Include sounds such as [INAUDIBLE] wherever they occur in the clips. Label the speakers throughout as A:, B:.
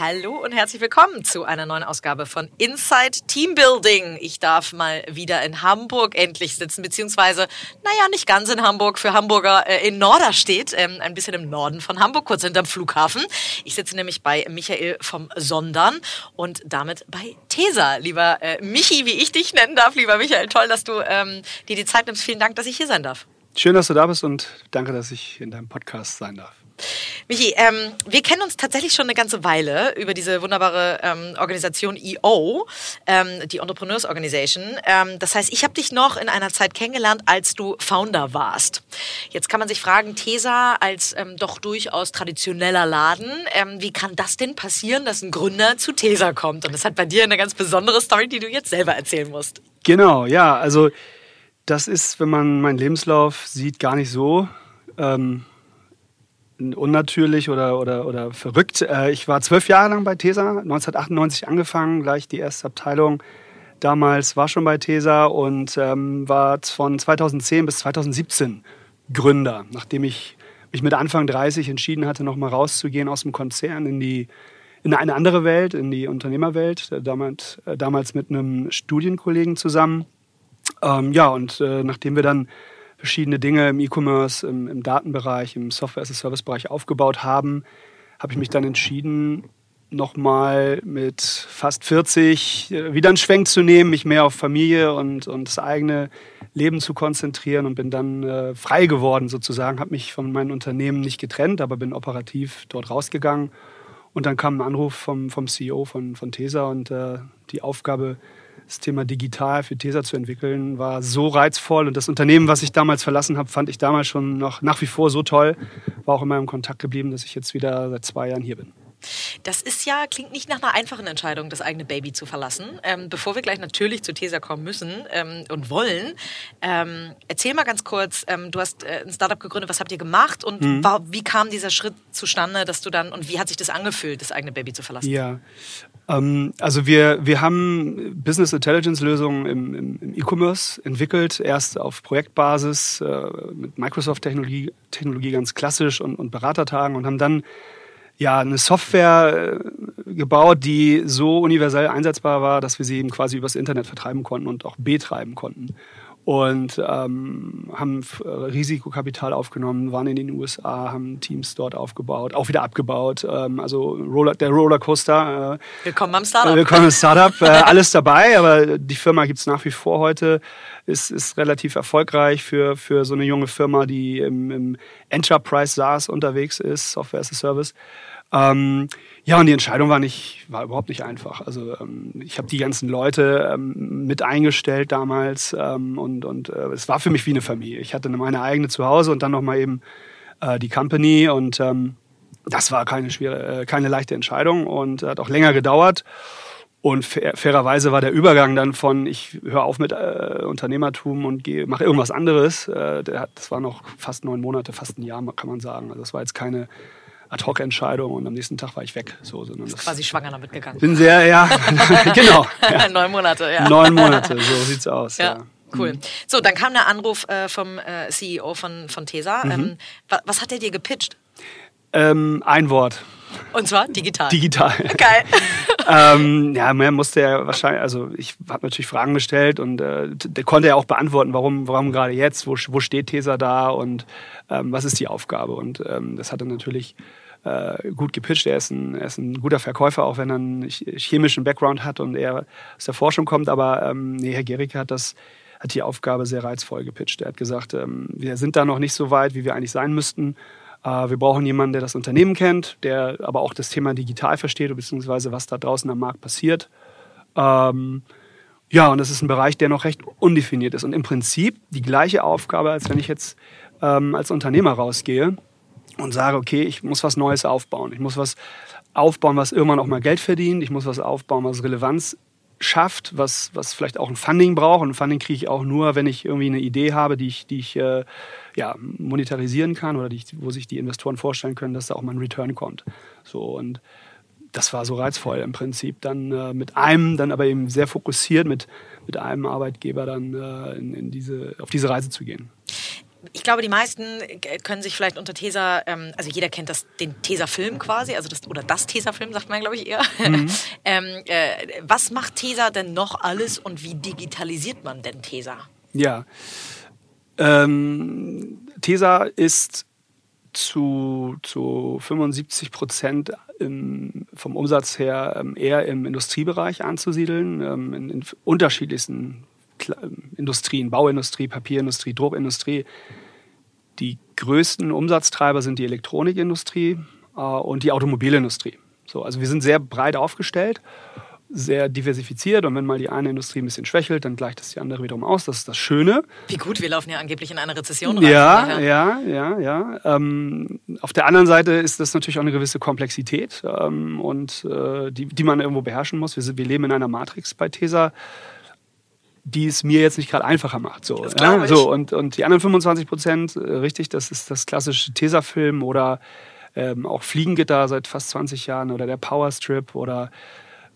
A: Hallo und herzlich willkommen zu einer neuen Ausgabe von Inside Teambuilding. Ich darf mal wieder in Hamburg endlich sitzen, beziehungsweise, naja, nicht ganz in Hamburg, für Hamburger äh, in Norderstedt, ähm, ein bisschen im Norden von Hamburg, kurz hinterm Flughafen. Ich sitze nämlich bei Michael vom Sondern und damit bei Tesa. Lieber äh, Michi, wie ich dich nennen darf, lieber Michael, toll, dass du ähm, dir die Zeit nimmst. Vielen Dank, dass ich hier sein darf.
B: Schön, dass du da bist und danke, dass ich in deinem Podcast sein darf.
A: Michi, ähm, wir kennen uns tatsächlich schon eine ganze Weile über diese wunderbare ähm, Organisation EO, ähm, die Entrepreneurs Organization. Ähm, das heißt, ich habe dich noch in einer Zeit kennengelernt, als du Founder warst. Jetzt kann man sich fragen, Tesa als ähm, doch durchaus traditioneller Laden, ähm, wie kann das denn passieren, dass ein Gründer zu Tesa kommt? Und das hat bei dir eine ganz besondere Story, die du jetzt selber erzählen musst.
B: Genau, ja, also das ist, wenn man meinen Lebenslauf sieht, gar nicht so. Unnatürlich oder, oder, oder verrückt. Äh, ich war zwölf Jahre lang bei TESA, 1998 angefangen, gleich die erste Abteilung. Damals war schon bei TESA und ähm, war von 2010 bis 2017 Gründer, nachdem ich mich mit Anfang 30 entschieden hatte, nochmal rauszugehen aus dem Konzern in die in eine andere Welt, in die Unternehmerwelt, äh, damals, äh, damals mit einem Studienkollegen zusammen. Ähm, ja, und äh, nachdem wir dann verschiedene Dinge im E-Commerce, im, im, Datenbereich, im Software-as-a-Service-Bereich aufgebaut haben, habe ich mich dann entschieden, nochmal mit fast 40 äh, wieder einen Schwenk zu nehmen, mich mehr auf Familie und, und das eigene Leben zu konzentrieren und bin dann äh, frei geworden sozusagen, habe mich von meinem Unternehmen nicht getrennt, aber bin operativ dort rausgegangen. Und dann kam ein Anruf vom, vom CEO von, von TESA und äh, die Aufgabe, das Thema digital für TESA zu entwickeln, war so reizvoll. Und das Unternehmen, was ich damals verlassen habe, fand ich damals schon noch nach wie vor so toll. War auch in meinem Kontakt geblieben, dass ich jetzt wieder seit zwei Jahren hier bin.
A: Das ist ja, klingt nicht nach einer einfachen Entscheidung, das eigene Baby zu verlassen. Ähm, bevor wir gleich natürlich zu TESA kommen müssen ähm, und wollen, ähm, erzähl mal ganz kurz, ähm, du hast äh, ein Startup gegründet, was habt ihr gemacht und mhm. war, wie kam dieser Schritt zustande, dass du dann, und wie hat sich das angefühlt, das eigene Baby zu verlassen?
B: Ja, ähm, also wir, wir haben Business Intelligence Lösungen im, im, im E-Commerce entwickelt, erst auf Projektbasis äh, mit Microsoft-Technologie Technologie ganz klassisch und, und Beratertagen und haben dann ja, eine Software äh, gebaut, die so universell einsetzbar war, dass wir sie eben quasi übers Internet vertreiben konnten und auch betreiben konnten. Und ähm, haben äh, Risikokapital aufgenommen, waren in den USA, haben Teams dort aufgebaut, auch wieder abgebaut. Ähm, also Roller, der Rollercoaster.
A: Äh, willkommen am Startup.
B: willkommen am Startup. [LAUGHS] Äh, alles dabei, aber die Firma gibt es nach wie vor heute. Ist, ist relativ erfolgreich für, für so eine junge Firma, die im, im Enterprise SaaS unterwegs ist, Software as a Service. Ähm, ja, und die Entscheidung war nicht, war überhaupt nicht einfach. Also ähm, ich habe die ganzen Leute ähm, mit eingestellt damals ähm, und, und äh, es war für mich wie eine Familie. Ich hatte meine eigene zu Hause und dann nochmal eben äh, die Company und ähm, das war keine schwere, äh, keine leichte Entscheidung und hat auch länger gedauert. Und fair, fairerweise war der Übergang dann von ich höre auf mit äh, Unternehmertum und mache irgendwas anderes. Äh, hat, das war noch fast neun Monate, fast ein Jahr, kann man sagen. Also das war jetzt keine Ad-Hoc-Entscheidung und am nächsten Tag war ich weg. So,
A: sondern ist quasi schwanger damit gegangen.
B: Bin sehr, ja, [LAUGHS] genau. Ja. [LAUGHS]
A: Neun Monate, ja.
B: Neun Monate, so sieht's aus. Ja. ja.
A: Cool. Mhm. So, dann kam der Anruf äh, vom äh, CEO von, von TESA. Mhm. Ähm, wa was hat er dir gepitcht?
B: Ähm, ein Wort.
A: Und zwar digital.
B: Digital. [LAUGHS]
A: Geil.
B: Ähm, ja, mehr musste er wahrscheinlich, also ich habe natürlich Fragen gestellt und äh, der konnte er auch beantworten, warum, warum gerade jetzt, wo, wo steht TESA da und ähm, was ist die Aufgabe. Und ähm, das hat er natürlich äh, gut gepitcht. Er ist, ein, er ist ein guter Verkäufer, auch wenn er einen chemischen Background hat und er aus der Forschung kommt. Aber ähm, nee, Herr Gericke hat das hat die Aufgabe sehr reizvoll gepitcht. Er hat gesagt, ähm, wir sind da noch nicht so weit, wie wir eigentlich sein müssten. Äh, wir brauchen jemanden, der das Unternehmen kennt, der aber auch das Thema digital versteht, beziehungsweise was da draußen am Markt passiert. Ähm, ja, und das ist ein Bereich, der noch recht undefiniert ist und im Prinzip die gleiche Aufgabe, als wenn ich jetzt ähm, als Unternehmer rausgehe und sage, okay, ich muss was Neues aufbauen. Ich muss was aufbauen, was irgendwann auch mal Geld verdient. Ich muss was aufbauen, was Relevanz schafft, was, was vielleicht auch ein Funding braucht. Und ein Funding kriege ich auch nur, wenn ich irgendwie eine Idee habe, die ich, die ich äh, ja, monetarisieren kann oder die, wo sich die Investoren vorstellen können, dass da auch mal ein Return kommt. So und das war so reizvoll im Prinzip, dann äh, mit einem, dann aber eben sehr fokussiert mit, mit einem Arbeitgeber dann äh, in, in diese, auf diese Reise zu gehen
A: ich glaube, die meisten können sich vielleicht unter Tesa, ähm, also jeder kennt das, den Tesa-Film quasi, also das, oder das Tesa-Film, sagt man, glaube ich, eher. Mhm. [LAUGHS] ähm, äh, was macht Tesa denn noch alles und wie digitalisiert man denn Tesa?
B: Ja. Ähm, Tesa ist zu, zu 75 Prozent im, vom Umsatz her ähm, eher im Industriebereich anzusiedeln, ähm, in, in unterschiedlichsten Industrien, Bauindustrie, Papierindustrie, Druckindustrie. Die größten Umsatztreiber sind die Elektronikindustrie äh, und die Automobilindustrie. So, also wir sind sehr breit aufgestellt, sehr diversifiziert und wenn mal die eine Industrie ein bisschen schwächelt, dann gleicht das die andere wiederum aus. Das ist das Schöne.
A: Wie gut, wir laufen ja angeblich in eine Rezession
B: rein. Ja, ja, ja, ja. Ähm, auf der anderen Seite ist das natürlich auch eine gewisse Komplexität ähm, und äh, die, die man irgendwo beherrschen muss. Wir, sind, wir leben in einer Matrix bei TESA die es mir jetzt nicht gerade einfacher macht. So,
A: ja?
B: so und, und die anderen 25 Prozent, äh, richtig, das ist das klassische Tesafilm oder ähm, auch Fliegengitter seit fast 20 Jahren oder der Powerstrip oder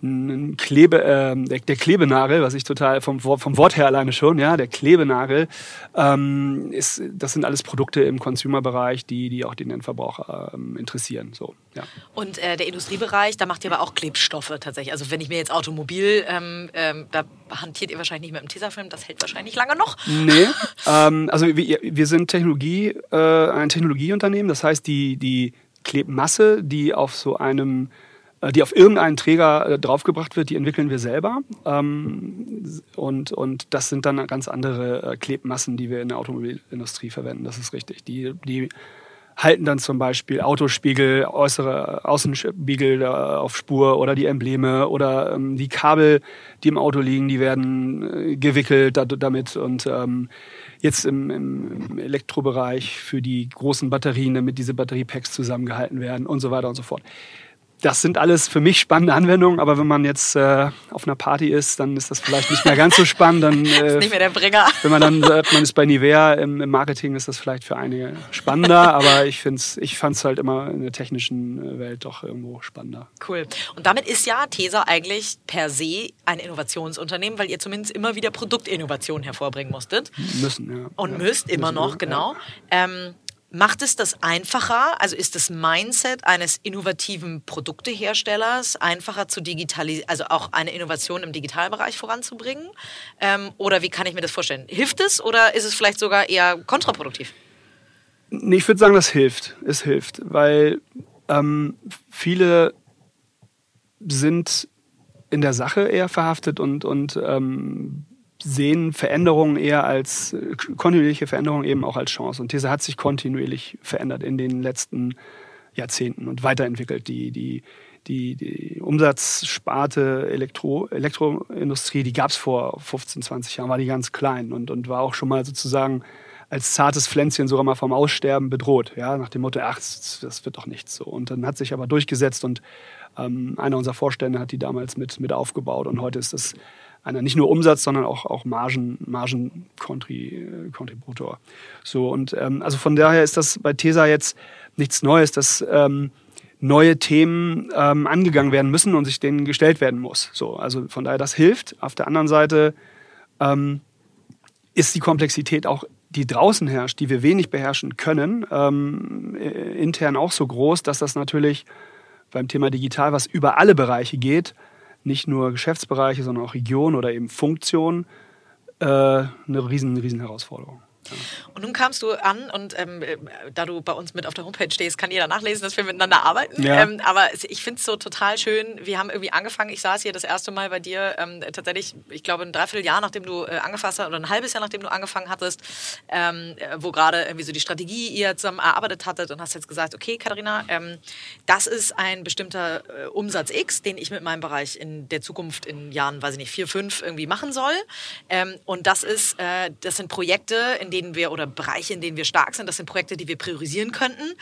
B: ein Klebe, äh, der, der, Klebenagel, was ich total vom, vom Wort her alleine schon, ja, der Klebenagel, ähm, ist, das sind alles Produkte im Consumer-Bereich, die, die auch den Endverbraucher ähm, interessieren. So, ja.
A: Und äh, der Industriebereich, da macht ihr aber auch Klebstoffe tatsächlich. Also wenn ich mir jetzt Automobil, ähm, ähm da hantiert ihr wahrscheinlich nicht mit dem Tesafilm, das hält wahrscheinlich lange noch.
B: Nee, [LAUGHS] ähm, also wir, wir sind Technologie, äh, ein Technologieunternehmen, das heißt die, die Klebmasse, die auf so einem die auf irgendeinen Träger äh, draufgebracht wird, die entwickeln wir selber. Ähm, und, und das sind dann ganz andere äh, Klebmassen, die wir in der Automobilindustrie verwenden. Das ist richtig. Die, die halten dann zum Beispiel Autospiegel, äußere Außenspiegel auf Spur oder die Embleme oder ähm, die Kabel, die im Auto liegen, die werden gewickelt damit und ähm, jetzt im, im, Elektrobereich für die großen Batterien, damit diese Batteriepacks zusammengehalten werden und so weiter und so fort das sind alles für mich spannende Anwendungen, aber wenn man jetzt äh, auf einer Party ist, dann ist das vielleicht nicht mehr ganz so spannend. Dann, [LAUGHS]
A: äh, ist nicht mehr der Bringer.
B: Wenn man dann sagt, man ist bei Nivea im, im Marketing, ist das vielleicht für einige spannender, [LAUGHS] aber ich, find's, ich fand es halt immer in der technischen äh, Welt doch irgendwo spannender.
A: Cool. Und damit ist ja Tesa eigentlich per se ein Innovationsunternehmen, weil ihr zumindest immer wieder Produktinnovationen hervorbringen musstet.
B: Müssen, ja.
A: Und ja. müsst immer müssen, noch, genau. Ja. Ähm, Macht es das einfacher? Also ist das Mindset eines innovativen Produkteherstellers einfacher zu digitalisieren, also auch eine Innovation im Digitalbereich voranzubringen? Ähm, oder wie kann ich mir das vorstellen? Hilft es oder ist es vielleicht sogar eher kontraproduktiv?
B: Nee, ich würde sagen, das hilft. Es hilft, weil ähm, viele sind in der Sache eher verhaftet und, und ähm, sehen Veränderungen eher als äh, kontinuierliche Veränderungen eben auch als Chance. Und Tesa hat sich kontinuierlich verändert in den letzten Jahrzehnten und weiterentwickelt. Die, die, die, die Umsatzsparte Elektro, Elektroindustrie, die gab es vor 15, 20 Jahren, war die ganz klein und, und war auch schon mal sozusagen als zartes Pflänzchen sogar mal vom Aussterben bedroht. Ja, nach dem Motto, ach, das wird doch nichts so. Und dann hat sich aber durchgesetzt und ähm, einer unserer Vorstände hat die damals mit, mit aufgebaut und heute ist das einer nicht nur Umsatz, sondern auch, auch Margen, Margenkontributor. So, und ähm, also von daher ist das bei TESA jetzt nichts Neues, dass ähm, neue Themen ähm, angegangen werden müssen und sich denen gestellt werden muss. So, also von daher, das hilft. Auf der anderen Seite ähm, ist die Komplexität auch die draußen herrscht, die wir wenig beherrschen können, ähm, äh, intern auch so groß, dass das natürlich beim Thema digital, was über alle Bereiche geht, nicht nur Geschäftsbereiche, sondern auch Regionen oder eben Funktionen äh, eine riesen, riesen Herausforderung.
A: Und nun kamst du an und ähm, äh, da du bei uns mit auf der Homepage stehst, kann jeder nachlesen, dass wir miteinander arbeiten. Ja. Ähm, aber ich finde es so total schön. Wir haben irgendwie angefangen, ich saß hier das erste Mal bei dir, ähm, tatsächlich, ich glaube, ein Dreivierteljahr, nachdem du äh, angefasst hast, oder ein halbes Jahr, nachdem du angefangen hattest, ähm, wo gerade irgendwie so die Strategie ihr zusammen erarbeitet hattet und hast jetzt gesagt, okay, Katharina, ähm, das ist ein bestimmter äh, Umsatz X, den ich mit meinem Bereich in der Zukunft in Jahren, weiß ich nicht, vier, fünf irgendwie machen soll. Ähm, und das ist, äh, das sind Projekte, in denen wir oder Bereiche, in denen wir stark sind, das sind Projekte, die wir priorisieren könnten.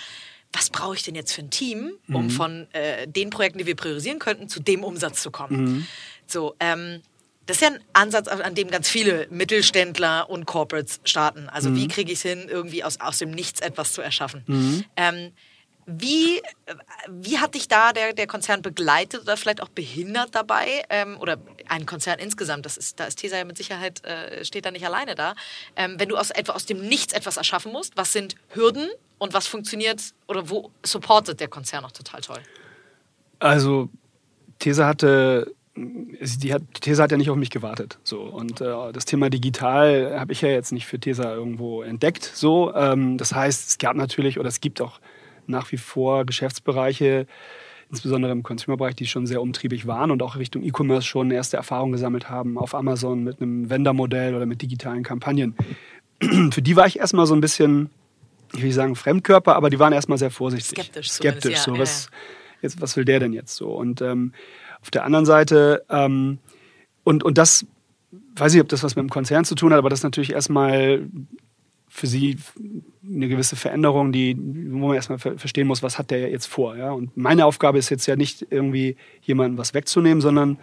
A: Was brauche ich denn jetzt für ein Team, um mhm. von äh, den Projekten, die wir priorisieren könnten, zu dem Umsatz zu kommen? Mhm. So, ähm, Das ist ja ein Ansatz, an dem ganz viele Mittelständler und Corporates starten. Also wie kriege ich es hin, irgendwie aus, aus dem Nichts etwas zu erschaffen? Ähm, wie, wie hat dich da der, der Konzern begleitet oder vielleicht auch behindert dabei? Ähm, oder ein Konzern insgesamt, das ist, da ist Tesa ja mit Sicherheit, äh, steht da nicht alleine da. Ähm, wenn du aus, etwa aus dem Nichts etwas erschaffen musst, was sind Hürden und was funktioniert oder wo supportet der Konzern auch total toll?
B: Also Tesa hatte, die hat, Tesa hat ja nicht auf mich gewartet. So. Und äh, das Thema digital habe ich ja jetzt nicht für Tesa irgendwo entdeckt. So. Ähm, das heißt, es gab natürlich oder es gibt auch nach wie vor Geschäftsbereiche, insbesondere im Consumer-Bereich, die schon sehr umtriebig waren und auch Richtung E-Commerce schon erste Erfahrungen gesammelt haben auf Amazon mit einem Vendor-Modell oder mit digitalen Kampagnen. [CLEARS THROAT] Für die war ich erstmal so ein bisschen, ich will nicht sagen Fremdkörper, aber die waren erstmal sehr vorsichtig.
A: Skeptisch
B: Skeptisch. So,
A: ja,
B: was, jetzt, was will der denn jetzt so? Und ähm, auf der anderen Seite, ähm, und, und das, weiß ich, ob das was mit dem Konzern zu tun hat, aber das ist natürlich erstmal für sie eine gewisse Veränderung, die, wo man erstmal ver verstehen muss, was hat der jetzt vor. Ja? Und meine Aufgabe ist jetzt ja nicht irgendwie jemandem was wegzunehmen, sondern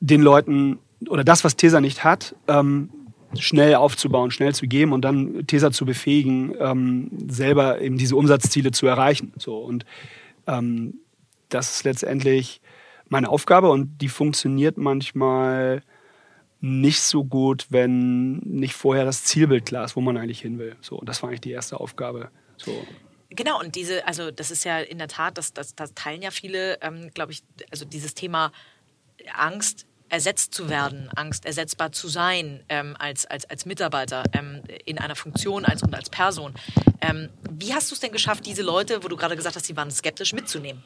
B: den Leuten oder das, was Tesa nicht hat, ähm, schnell aufzubauen, schnell zu geben und dann Tesa zu befähigen, ähm, selber eben diese Umsatzziele zu erreichen. So und ähm, das ist letztendlich meine Aufgabe und die funktioniert manchmal nicht so gut, wenn nicht vorher das Zielbild klar ist, wo man eigentlich hin will. So, das war eigentlich die erste Aufgabe. So.
A: Genau, und diese, also das ist ja in der Tat, das, das, das teilen ja viele, ähm, glaube ich, also dieses Thema Angst, ersetzt zu werden, Angst, ersetzbar zu sein ähm, als, als, als Mitarbeiter ähm, in einer Funktion als, und als Person. Ähm, wie hast du es denn geschafft, diese Leute, wo du gerade gesagt hast, die waren skeptisch, mitzunehmen?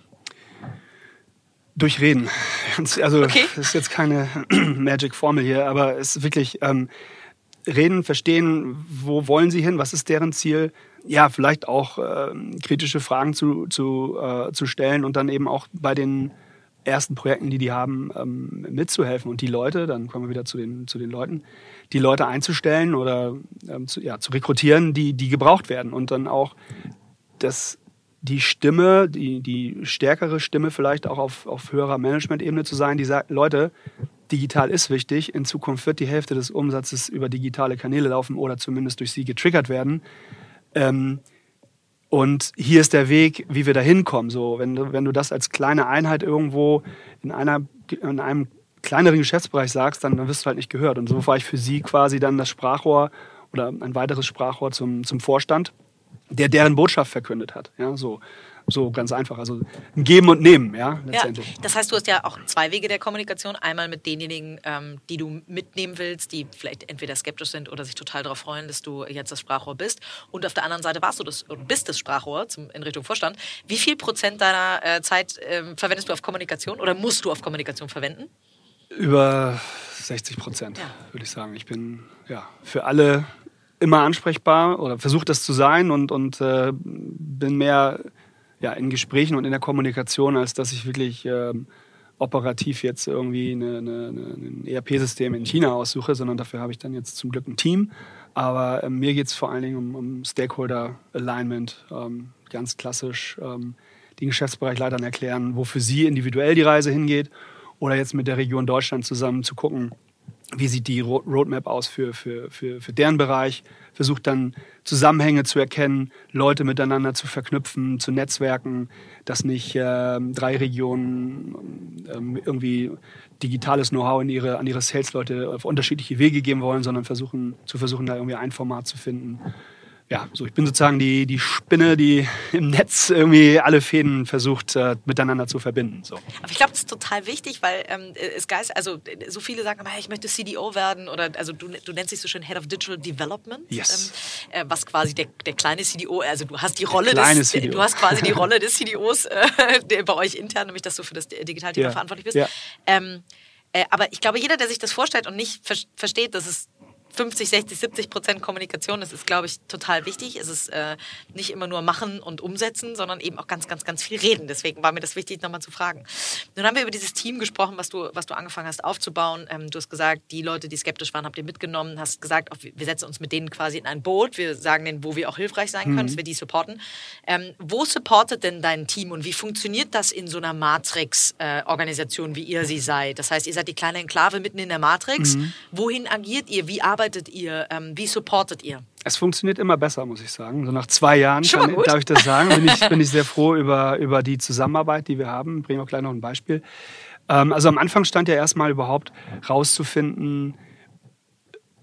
B: Durch Reden. Also
A: Okay.
B: das ist jetzt keine [CLEARS THROAT] Magic-Formel hier, aber es ist wirklich ähm, reden, verstehen, wo wollen sie hin, was ist deren Ziel. Ja, vielleicht auch ähm, kritische Fragen zu, zu, äh, zu stellen und dann eben auch bei den ersten Projekten, die die haben, ähm, mitzuhelfen und die Leute, dann kommen wir wieder zu den, zu den Leuten, die Leute einzustellen oder ähm, zu, ja, zu rekrutieren, die, die gebraucht werden und dann auch das die Stimme, die, die stärkere Stimme vielleicht auch auf, auf höherer Management-Ebene zu sein, die sagt, Leute, digital ist wichtig, in Zukunft wird die Hälfte des Umsatzes über digitale Kanäle laufen oder zumindest durch sie getriggert werden. Ähm, und hier ist der Weg, wie wir da hinkommen. So, wenn, du, wenn du das als kleine Einheit irgendwo in, einer, in einem kleineren Geschäftsbereich sagst, dann, dann wirst du halt nicht gehört. Und so war ich für sie quasi dann das Sprachrohr oder ein weiteres Sprachrohr zum, zum Vorstand der deren Botschaft verkündet hat. Ja, so, so ganz einfach. Also ein Geben und Nehmen, ja,
A: Ja,
B: letztendlich.
A: das heißt, du hast ja auch zwei Wege der Kommunikation. Einmal mit denjenigen, ähm, die du mitnehmen willst, die vielleicht entweder skeptisch sind oder sich total darauf freuen, dass du jetzt das Sprachrohr bist. Und auf der anderen Seite warst du das und bist das Sprachrohr zum, in Richtung Vorstand. Wie viel Prozent deiner äh, Zeit ähm, verwendest du auf Kommunikation oder musst du auf Kommunikation verwenden?
B: Über 60 Prozent,
A: Ja.
B: würde ich sagen. Ich bin ja für alle immer ansprechbar oder versuche das zu sein und, und äh, bin mehr ja, in Gesprächen und in der Kommunikation, als dass ich wirklich ähm, operativ jetzt irgendwie eine, eine, ein ERP-System in China aussuche, sondern dafür habe ich dann jetzt zum Glück ein Team. Aber ähm, mir geht es vor allen Dingen um, um Stakeholder-Alignment, ähm, ganz klassisch ähm, den Geschäftsbereichleitern erklären, wo für sie individuell die Reise hingeht oder jetzt mit der Region Deutschland zusammen zu gucken, wie sieht die Ro- Roadmap aus für, für, für, für deren Bereich, versucht dann Zusammenhänge zu erkennen, Leute miteinander zu verknüpfen, zu netzwerken, dass nicht ähm, drei Regionen ähm, irgendwie digitales Know-how ihre, an ihre Sales-Leute auf unterschiedliche Wege geben wollen, sondern versuchen, zu versuchen, da irgendwie ein Format zu finden. Ja, so ich bin sozusagen die, die Spinne, die im Netz irgendwie alle Fäden versucht, äh, miteinander zu verbinden. So.
A: Aber ich glaube, das ist total wichtig, weil ähm, es geist, also so viele sagen, immer, hey, ich möchte CDO werden oder also du, du nennst dich so schön Head of Digital Development,
B: Yes.
A: ähm, äh, was quasi der, der kleine CDO, also du hast die Rolle des,
B: CDO.
A: du hast quasi die [LAUGHS] Rolle des CDOs äh, der, bei euch intern, nämlich dass du für das Digitalthema
B: Ja.
A: verantwortlich bist.
B: Ja.
A: Ähm, äh, aber ich glaube, jeder, der sich das vorstellt und nicht ver versteht, dass es 50, 60, 70 Prozent Kommunikation. Das ist, glaube ich, total wichtig. Es ist äh, nicht immer nur machen und umsetzen, sondern eben auch ganz, ganz, ganz viel reden. Deswegen war mir das wichtig, nochmal zu fragen. Nun haben wir über dieses Team gesprochen, was du, was du angefangen hast aufzubauen. Ähm, du hast gesagt, die Leute, die skeptisch waren, habt ihr mitgenommen. Hast gesagt, auch, wir setzen uns mit denen quasi in ein Boot. Wir sagen denen, wo wir auch hilfreich sein können, mhm. dass wir die supporten. Ähm, wo supportet denn dein Team und wie funktioniert das in so einer Matrix-Organisation, äh, wie ihr sie seid? Das heißt, ihr seid die kleine Enklave mitten in der Matrix. Mhm. Wohin agiert ihr? Wie arbeitet arbeitet ihr? Ähm, wie supportet ihr?
B: Es funktioniert immer besser, muss ich sagen. So nach zwei Jahren kann, darf ich das sagen. Bin ich, [LAUGHS] bin ich sehr froh über, über die Zusammenarbeit, die wir haben. Bringen wir gleich noch ein Beispiel. Ähm, also am Anfang stand ja erstmal überhaupt rauszufinden,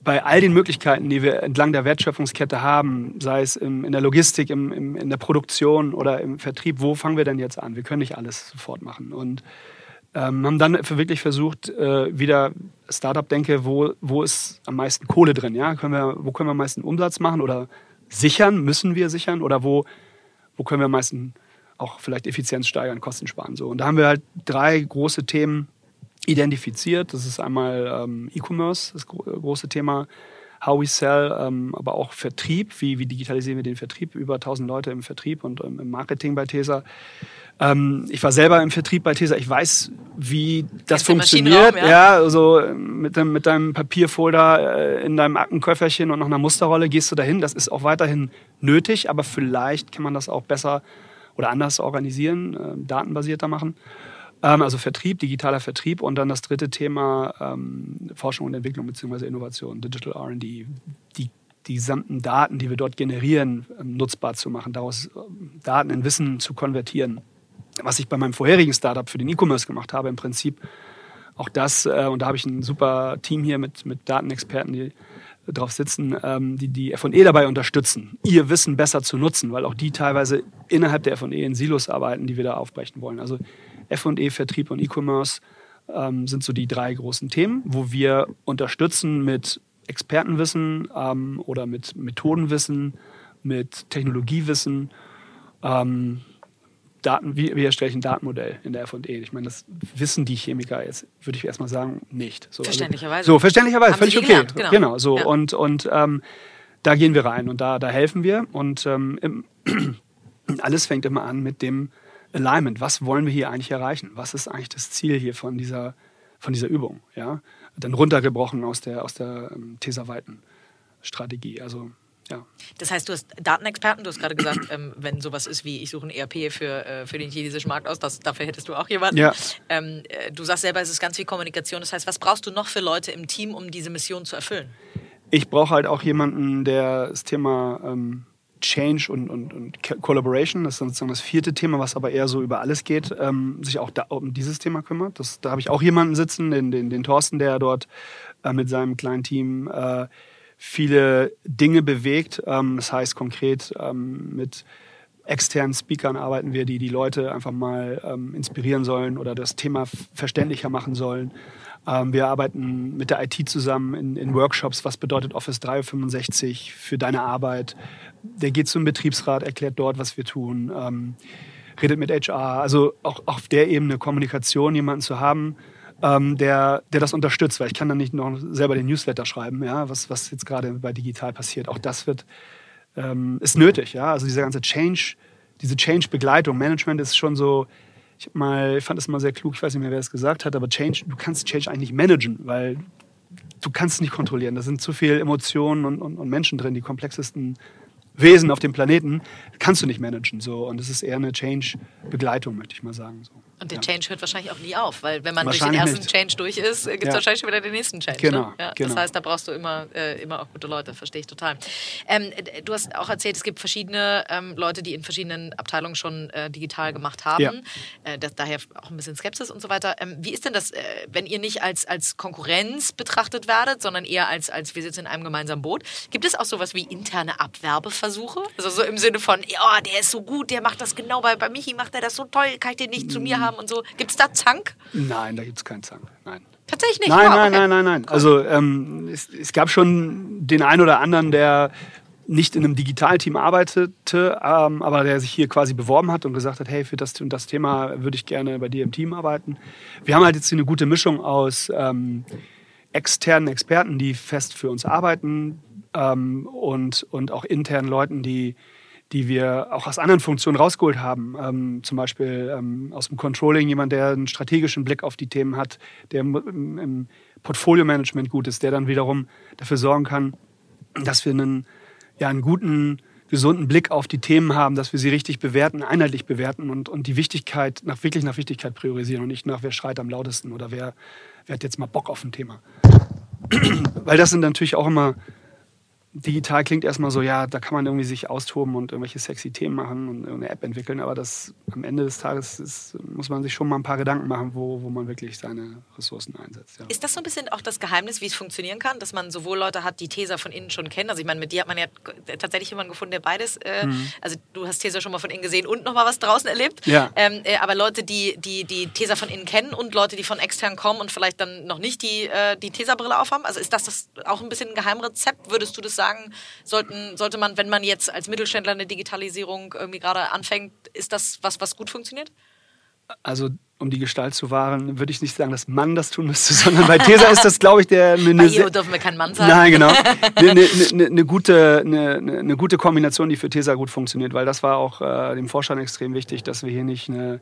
B: bei all den Möglichkeiten, die wir entlang der Wertschöpfungskette haben, sei es in der Logistik, in der Produktion oder im Vertrieb, wo fangen wir denn jetzt an? Wir können nicht alles sofort machen. Und ähm, haben dann wirklich versucht, äh, wieder Startup-Denke, wo, wo ist am meisten Kohle drin? Ja? Können wir, wo können wir am meisten Umsatz machen oder sichern? Müssen wir sichern? Oder wo, wo können wir am meisten auch vielleicht Effizienz steigern, Kosten sparen? So. Und da haben wir halt drei große Themen identifiziert. Das ist einmal ähm, E-Commerce, das gro große Thema, How we sell, ähm, aber auch Vertrieb. Wie, wie digitalisieren wir den Vertrieb? Über 1000 Leute im Vertrieb und ähm, im Marketing bei Tesa. Ähm, ich war selber im Vertrieb bei Tesa. Ich weiß, wie das funktioniert. Ja, ja also mit, dem, mit deinem Papierfolder äh, in deinem Aktenköfferchen und noch einer Musterrolle gehst du dahin. Das ist auch weiterhin nötig, aber vielleicht kann man das auch besser oder anders organisieren, äh, datenbasierter machen. Ähm, also Vertrieb, digitaler Vertrieb und dann das dritte Thema ähm, Forschung und Entwicklung bzw. Innovation, Digital RD. Die, die gesamten Daten, die wir dort generieren, ähm, nutzbar zu machen, daraus ähm, Daten in Wissen zu konvertieren was ich bei meinem vorherigen Startup für den E-Commerce gemacht habe, im Prinzip auch das, äh, und da habe ich ein super Team hier mit, mit Datenexperten, die drauf sitzen, ähm, die die F&E dabei unterstützen, ihr Wissen besser zu nutzen, weil auch die teilweise innerhalb der F&E in Silos arbeiten, die wir da aufbrechen wollen. Also F&E, Vertrieb und E-Commerce ähm, sind so die drei großen Themen, wo wir unterstützen mit Expertenwissen ähm, oder mit Methodenwissen, mit Technologiewissen, ähm, Daten, wie, wie erstelle ich ein Datenmodell in der F&E? Ich meine, das wissen die Chemiker jetzt, würde ich erstmal sagen, nicht.
A: So, also verständlicherweise.
B: Also, so, verständlicherweise, völlig okay. Gelernt, genau. genau. so. Ja. Und, und ähm, da gehen wir rein und da, da helfen wir. Und ähm, [CLEARS THROAT] alles fängt immer an mit dem Alignment. Was wollen wir hier eigentlich erreichen? Was ist eigentlich das Ziel hier von dieser, von dieser Übung? Ja? Dann runtergebrochen aus der, aus der ähm, Tesa-weiten Strategie. Also ja.
A: Das heißt, du hast Datenexperten, du hast gerade gesagt, ähm, wenn sowas ist wie ich suche ein ERP für, äh, für den chinesischen Markt aus, das, dafür hättest du auch jemanden. Ja. Ähm, äh, du sagst selber, es ist ganz viel Kommunikation. Das heißt, was brauchst du noch für Leute im Team, um diese Mission zu erfüllen?
B: Ich brauche halt auch jemanden, der das Thema ähm, Change und, und, und Collaboration, das ist sozusagen das vierte Thema, was aber eher so über alles geht, ähm, sich auch da, um dieses Thema kümmert. Das, da habe ich auch jemanden sitzen, den, den, den Thorsten, der dort äh, mit seinem kleinen Team äh, viele Dinge bewegt. Ähm, das heißt konkret ähm, mit externen Speakern arbeiten wir, die die Leute einfach mal ähm, inspirieren sollen oder das Thema verständlicher machen sollen. Wir arbeiten mit der IT zusammen in, in, Workshops. Was bedeutet Office 365 für deine Arbeit? Der geht zum Betriebsrat, erklärt dort, was wir tun. redet mit HR. Also auch auf der Ebene Kommunikation, jemanden zu haben, ähm, der, der das unterstützt, weil ich kann dann nicht noch selber den Newsletter schreiben, ja, was, was jetzt gerade bei digital passiert. Auch das wird, ähm, ist nötig, ja. Also dieser ganze Change, diese Change-Begleitung, Management ist schon so, ich, mal, fand es mal sehr klug, ich weiß nicht mehr, wer es gesagt hat, aber Change, du kannst Change eigentlich nicht managen, weil du kannst es nicht kontrollieren. Da sind zu viele Emotionen und, und, und Menschen drin, die komplexesten Wesen auf dem Planeten, kannst du nicht managen. So. Und es ist eher eine Change-Begleitung, möchte ich mal sagen. So.
A: Und der ja. Change hört wahrscheinlich auch nie auf, weil wenn man durch den ersten nicht. Change durch ist, gibt es ja. wahrscheinlich schon wieder den nächsten Change.
B: Ne? Genau,
A: ne? ja,
B: genau.
A: Das heißt, da brauchst du immer, äh, immer auch gute Leute, verstehe ich total. Ähm, du hast auch erzählt, es gibt verschiedene ähm, Leute, die in verschiedenen Abteilungen schon äh, digital gemacht haben. Äh, das, daher auch ein bisschen Skepsis und so weiter. Ähm, wie ist denn das, äh, wenn ihr nicht als, als Konkurrenz betrachtet werdet, sondern eher als, als wir sitzen in einem gemeinsamen Boot? Gibt es auch sowas wie interne Abwerbeversuche? Also so im Sinne von, ja, der ist so gut, der macht das genau, bei, bei Michi macht er das so toll, kann ich den nicht zu mir haben und so. Gibt es da Zank?
B: Nein, da gibt es keinen Zank. Nein.
A: Tatsächlich nicht?
B: Nein, wow, nein, okay. nein, nein, nein. Also ähm, es, es, gab schon den einen oder anderen, der nicht in einem Digitalteam arbeitete, ähm, aber der sich hier quasi beworben hat und gesagt hat, hey, für das und das Thema würde ich gerne bei dir im Team arbeiten. Wir haben halt jetzt eine gute Mischung aus ähm, externen Experten, die fest für uns arbeiten ähm, und, und auch internen Leuten, die, die wir auch aus anderen Funktionen rausgeholt haben. Ähm, zum Beispiel ähm, aus dem Controlling jemand, der einen strategischen Blick auf die Themen hat, der im, im Portfolio-Management gut ist, der dann wiederum dafür sorgen kann, dass wir einen, ja, einen guten, gesunden Blick auf die Themen haben, dass wir sie richtig bewerten, einheitlich bewerten und, und die Wichtigkeit nach, wirklich nach Wichtigkeit priorisieren und nicht nach, wer schreit am lautesten oder wer, wer hat jetzt mal Bock auf ein Thema. [CLEARS THROAT] Weil das sind natürlich auch immer digital klingt erstmal so, ja, da kann man irgendwie sich austoben und irgendwelche sexy Themen machen und eine App entwickeln, aber das am Ende des Tages ist, muss man sich schon mal ein paar Gedanken machen, wo, wo man wirklich seine Ressourcen einsetzt. Ja.
A: Ist das so ein bisschen auch das Geheimnis, wie es funktionieren kann, dass man sowohl Leute hat, die Tesa von innen schon kennen, also ich meine, mit dir hat man ja tatsächlich jemanden gefunden, der beides, äh, mhm. also du hast Tesa schon mal von innen gesehen und noch mal was draußen erlebt,
B: ja.
A: Ähm, äh, aber Leute, die, die die Tesa von innen kennen und Leute, die von extern kommen und vielleicht dann noch nicht die, äh, die Tesa-Brille aufhaben, also ist das, das auch ein bisschen ein Geheimrezept, würdest du das sagen, soll sollten, sollte man, wenn man jetzt als Mittelständler eine Digitalisierung irgendwie gerade anfängt, ist das was, was gut funktioniert?
B: Also um die Gestalt zu wahren, würde ich nicht sagen, dass Mann das tun müsste, [LAUGHS] sondern bei Tesa ist das, glaube ich, der...
A: Eine, bei Io dürfen wir kein Mann sein.
B: Nein, genau. Eine, [LAUGHS] eine, eine, eine gute, eine, eine, gute Kombination, die für Tesa gut funktioniert, weil das war auch äh, dem Vorstand extrem wichtig, dass wir hier nicht eine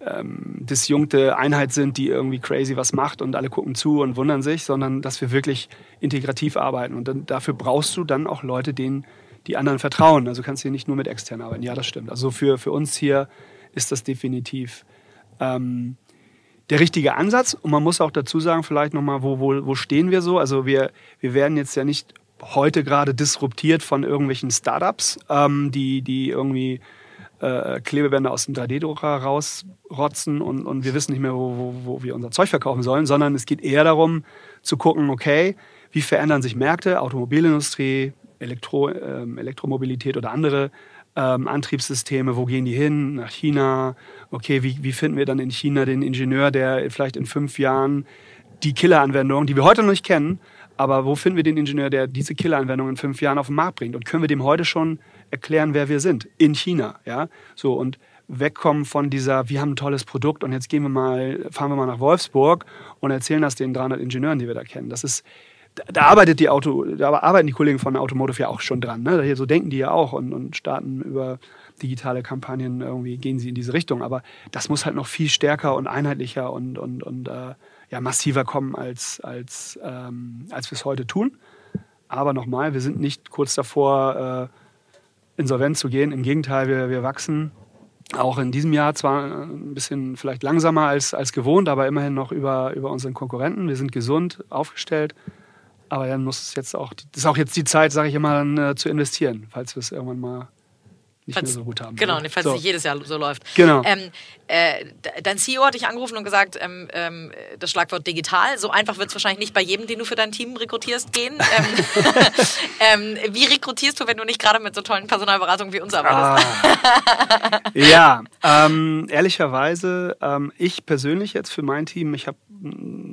B: ähm, disjunkte Einheit sind, die irgendwie crazy was macht und alle gucken zu und wundern sich, sondern dass wir wirklich integrativ arbeiten. Und dann, dafür brauchst du dann auch Leute, denen die anderen vertrauen. Also kannst du hier nicht nur mit extern arbeiten. Ja, das stimmt. Also für, für uns hier ist das definitiv ähm, der richtige Ansatz. Und man muss auch dazu sagen, vielleicht nochmal, wo, wo, wo stehen wir so? Also wir, wir werden jetzt ja nicht heute gerade disruptiert von irgendwelchen Startups, ähm, die, die irgendwie äh, Klebebänder aus dem 3D-Drucker rausrotzen und, und wir wissen nicht mehr, wo, wo, wo wir unser Zeug verkaufen sollen, sondern es geht eher darum zu gucken, okay, wie verändern sich Märkte, Automobilindustrie, Elektro, ähm, Elektromobilität oder andere ähm, Antriebssysteme, wo gehen die hin? Nach China. Okay, wie, wie finden wir dann in China den Ingenieur, der vielleicht in fünf Jahren die Killeranwendung, die wir heute noch nicht kennen, aber wo finden wir den Ingenieur, der diese Killeranwendung in fünf Jahren auf den Markt bringt? Und können wir dem heute schon erklären, wer wir sind in China, ja? So und wegkommen von dieser, wir haben ein tolles Produkt und jetzt gehen wir mal, fahren wir mal nach Wolfsburg und erzählen das den 300 Ingenieuren, die wir da kennen. Das ist, da arbeitet die Auto, da arbeiten die Kollegen von Automotive ja auch schon dran. Ne? So denken die ja auch und, und starten über digitale Kampagnen irgendwie gehen sie in diese Richtung. Aber das muss halt noch viel stärker und einheitlicher und, und, und äh, ja, massiver kommen, als, als, ähm, als wir es heute tun. Aber nochmal, wir sind nicht kurz davor, äh, insolvent zu gehen. Im Gegenteil, wir, wir wachsen auch in diesem Jahr zwar ein bisschen vielleicht langsamer als, als gewohnt, aber immerhin noch über, über unseren Konkurrenten. Wir sind gesund aufgestellt. Aber dann muss es jetzt auch, das ist auch jetzt die Zeit, sage ich immer, dann, äh, zu investieren, falls wir es irgendwann mal nicht falls, mehr so gut haben.
A: Genau, ne? falls so. nicht jedes Jahr so läuft.
B: Genau.
A: Ähm, äh, dein CEO hat dich angerufen und gesagt, ähm, ähm, das Schlagwort digital. So einfach wird es wahrscheinlich nicht bei jedem, den du für dein Team rekrutierst, gehen. [LAUGHS] Ähm, [LAUGHS] ähm, wie rekrutierst du, wenn du nicht gerade mit so tollen Personalberatungen wie uns arbeitest?
B: Ah. [LAUGHS] ja, ähm, ehrlicherweise, ich persönlich jetzt für mein Team, ich habe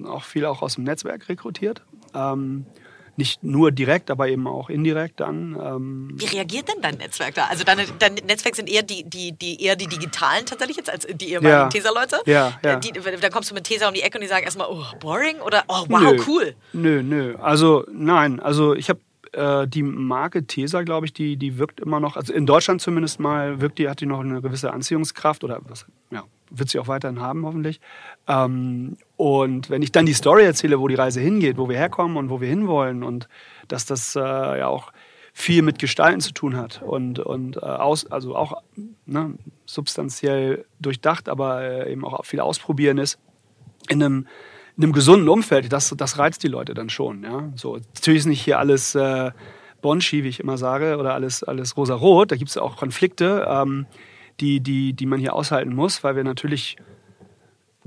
B: auch viel auch aus dem Netzwerk rekrutiert. Ähm, nicht nur direkt, aber eben auch indirekt dann.
A: Ähm Wie reagiert denn dein Netzwerk da? Also deine, dein Netzwerk sind eher die, die, die, eher die digitalen tatsächlich jetzt als die ehemaligen ja. Tesa-Leute?
B: Ja, ja.
A: Die, da kommst du mit Tesa um die Ecke und die sagen erstmal, oh, boring oder oh, wow,
B: nö.
A: cool.
B: Nö, nö. Also nein, also ich habe äh, die Marke Tesa, glaube ich, die, die wirkt immer noch, also in Deutschland zumindest mal, wirkt die, hat die noch eine gewisse Anziehungskraft oder was, ja, wird sie auch weiterhin haben, hoffentlich. Ähm, und wenn ich dann die Story erzähle, wo die Reise hingeht, wo wir herkommen und wo wir hinwollen und dass das äh, ja auch viel mit Gestalten zu tun hat und, und äh, aus, also auch ne, substanziell durchdacht, aber äh, eben auch viel ausprobieren ist, in einem, in einem gesunden Umfeld, das, das reizt die Leute dann schon. Ja? So, natürlich ist nicht hier alles äh, Bonschi, wie ich immer sage, oder alles, alles rosa-rot, da gibt es auch Konflikte. Ähm, die, die, die man hier aushalten muss, weil wir natürlich,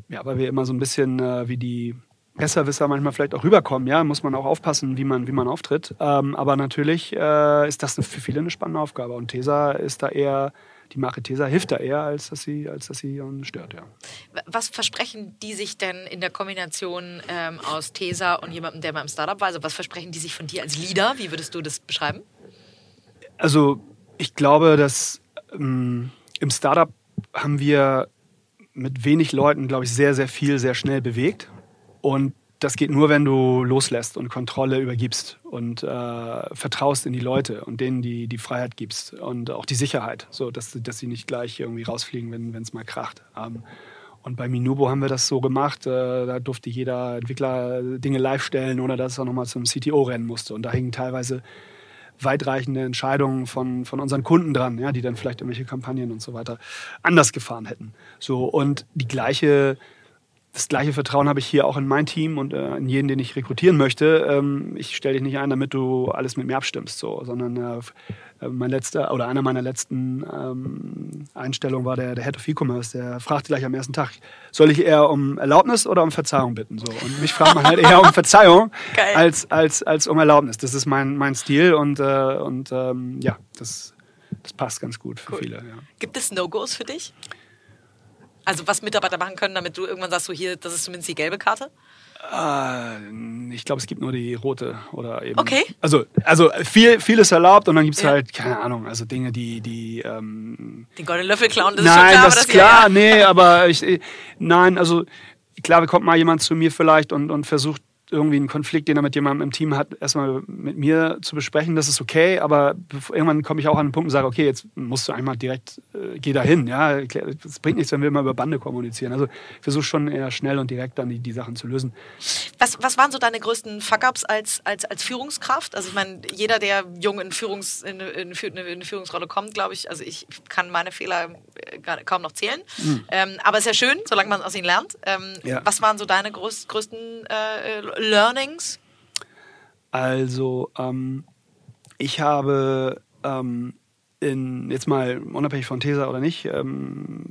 B: ja, weil wir immer so ein bisschen äh, wie die Besserwisser manchmal vielleicht auch rüberkommen, ja, muss man auch aufpassen, wie man, wie man auftritt. Ähm, aber natürlich äh, ist das für viele eine spannende Aufgabe. Und Tesa ist da eher, die Marke Tesa hilft da eher, als dass sie, als dass sie stört, ja.
A: Was versprechen die sich denn in der Kombination ähm, aus Tesa und jemandem, der mal im Startup war? Also was versprechen die sich von dir als Leader? Wie würdest du das beschreiben?
B: Also ich glaube, dass ähm, im Startup haben wir mit wenig Leuten, glaube ich, sehr, sehr viel, sehr schnell bewegt. Und das geht nur, wenn du loslässt und Kontrolle übergibst und äh, vertraust in die Leute und denen die, die Freiheit gibst und auch die Sicherheit, so dass, dass sie nicht gleich irgendwie rausfliegen, wenn es mal kracht. Ähm, und bei Minubo haben wir das so gemacht, äh, da durfte jeder Entwickler Dinge live stellen, ohne dass er nochmal zum CTO rennen musste. Und da hingen teilweise weitreichende Entscheidungen von, von unseren Kunden dran, ja, die dann vielleicht irgendwelche Kampagnen und so weiter anders gefahren hätten. So, und die gleiche das gleiche Vertrauen habe ich hier auch in mein Team und äh, in jeden, den ich rekrutieren möchte. Ähm, ich stelle dich nicht ein, damit du alles mit mir abstimmst, so, sondern äh, äh, mein letzter oder einer meiner letzten ähm, Einstellungen war der, der Head of E-Commerce. Der fragte gleich am ersten Tag, soll ich eher um Erlaubnis oder um Verzeihung bitten? So. Und mich fragt man halt eher um Verzeihung [LAUGHS] als, als, als um Erlaubnis. Das ist mein, mein Stil und, äh, und ähm, ja, das, das passt ganz gut für cool. viele. Ja.
A: Gibt es No-Gos für dich? Also was Mitarbeiter machen können, damit du irgendwann sagst, so hier, das ist zumindest die gelbe Karte?
B: Äh, ich glaube, es gibt nur die rote oder eben.
A: Okay.
B: Also, also viel, viel ist erlaubt und dann gibt es ja. halt, keine Ahnung, also Dinge, die. die
A: ähm, Den goldenen Löffel klauen,
B: das nein, ist schon klar. Das ist klar, ja, nee, aber ich, nein, also klar, kommt mal jemand zu mir vielleicht und, und versucht irgendwie einen Konflikt, den er mit jemandem im Team hat, erstmal mit mir zu besprechen, das ist okay, aber irgendwann komme ich auch an den Punkt und sage, okay, jetzt musst du einmal direkt, äh, geh dahin, ja, es bringt nichts, wenn wir immer über Bande kommunizieren. Also ich versuche schon eher schnell und direkt dann die, die Sachen zu lösen.
A: Was, was waren so deine größten Fuck-Ups als, als, als Führungskraft? Also ich meine, jeder, der jung in, Führungs, in, in, in eine Führungsrolle kommt, glaube ich, also ich kann meine Fehler äh, kaum noch zählen, mhm. ähm, aber es ist ja schön, solange man aus ihnen lernt. Ähm, ja. Was waren so deine größ, größten äh, Learnings?
B: Also, ähm, ich habe ähm, in, jetzt mal unabhängig von Tesa oder nicht, ähm,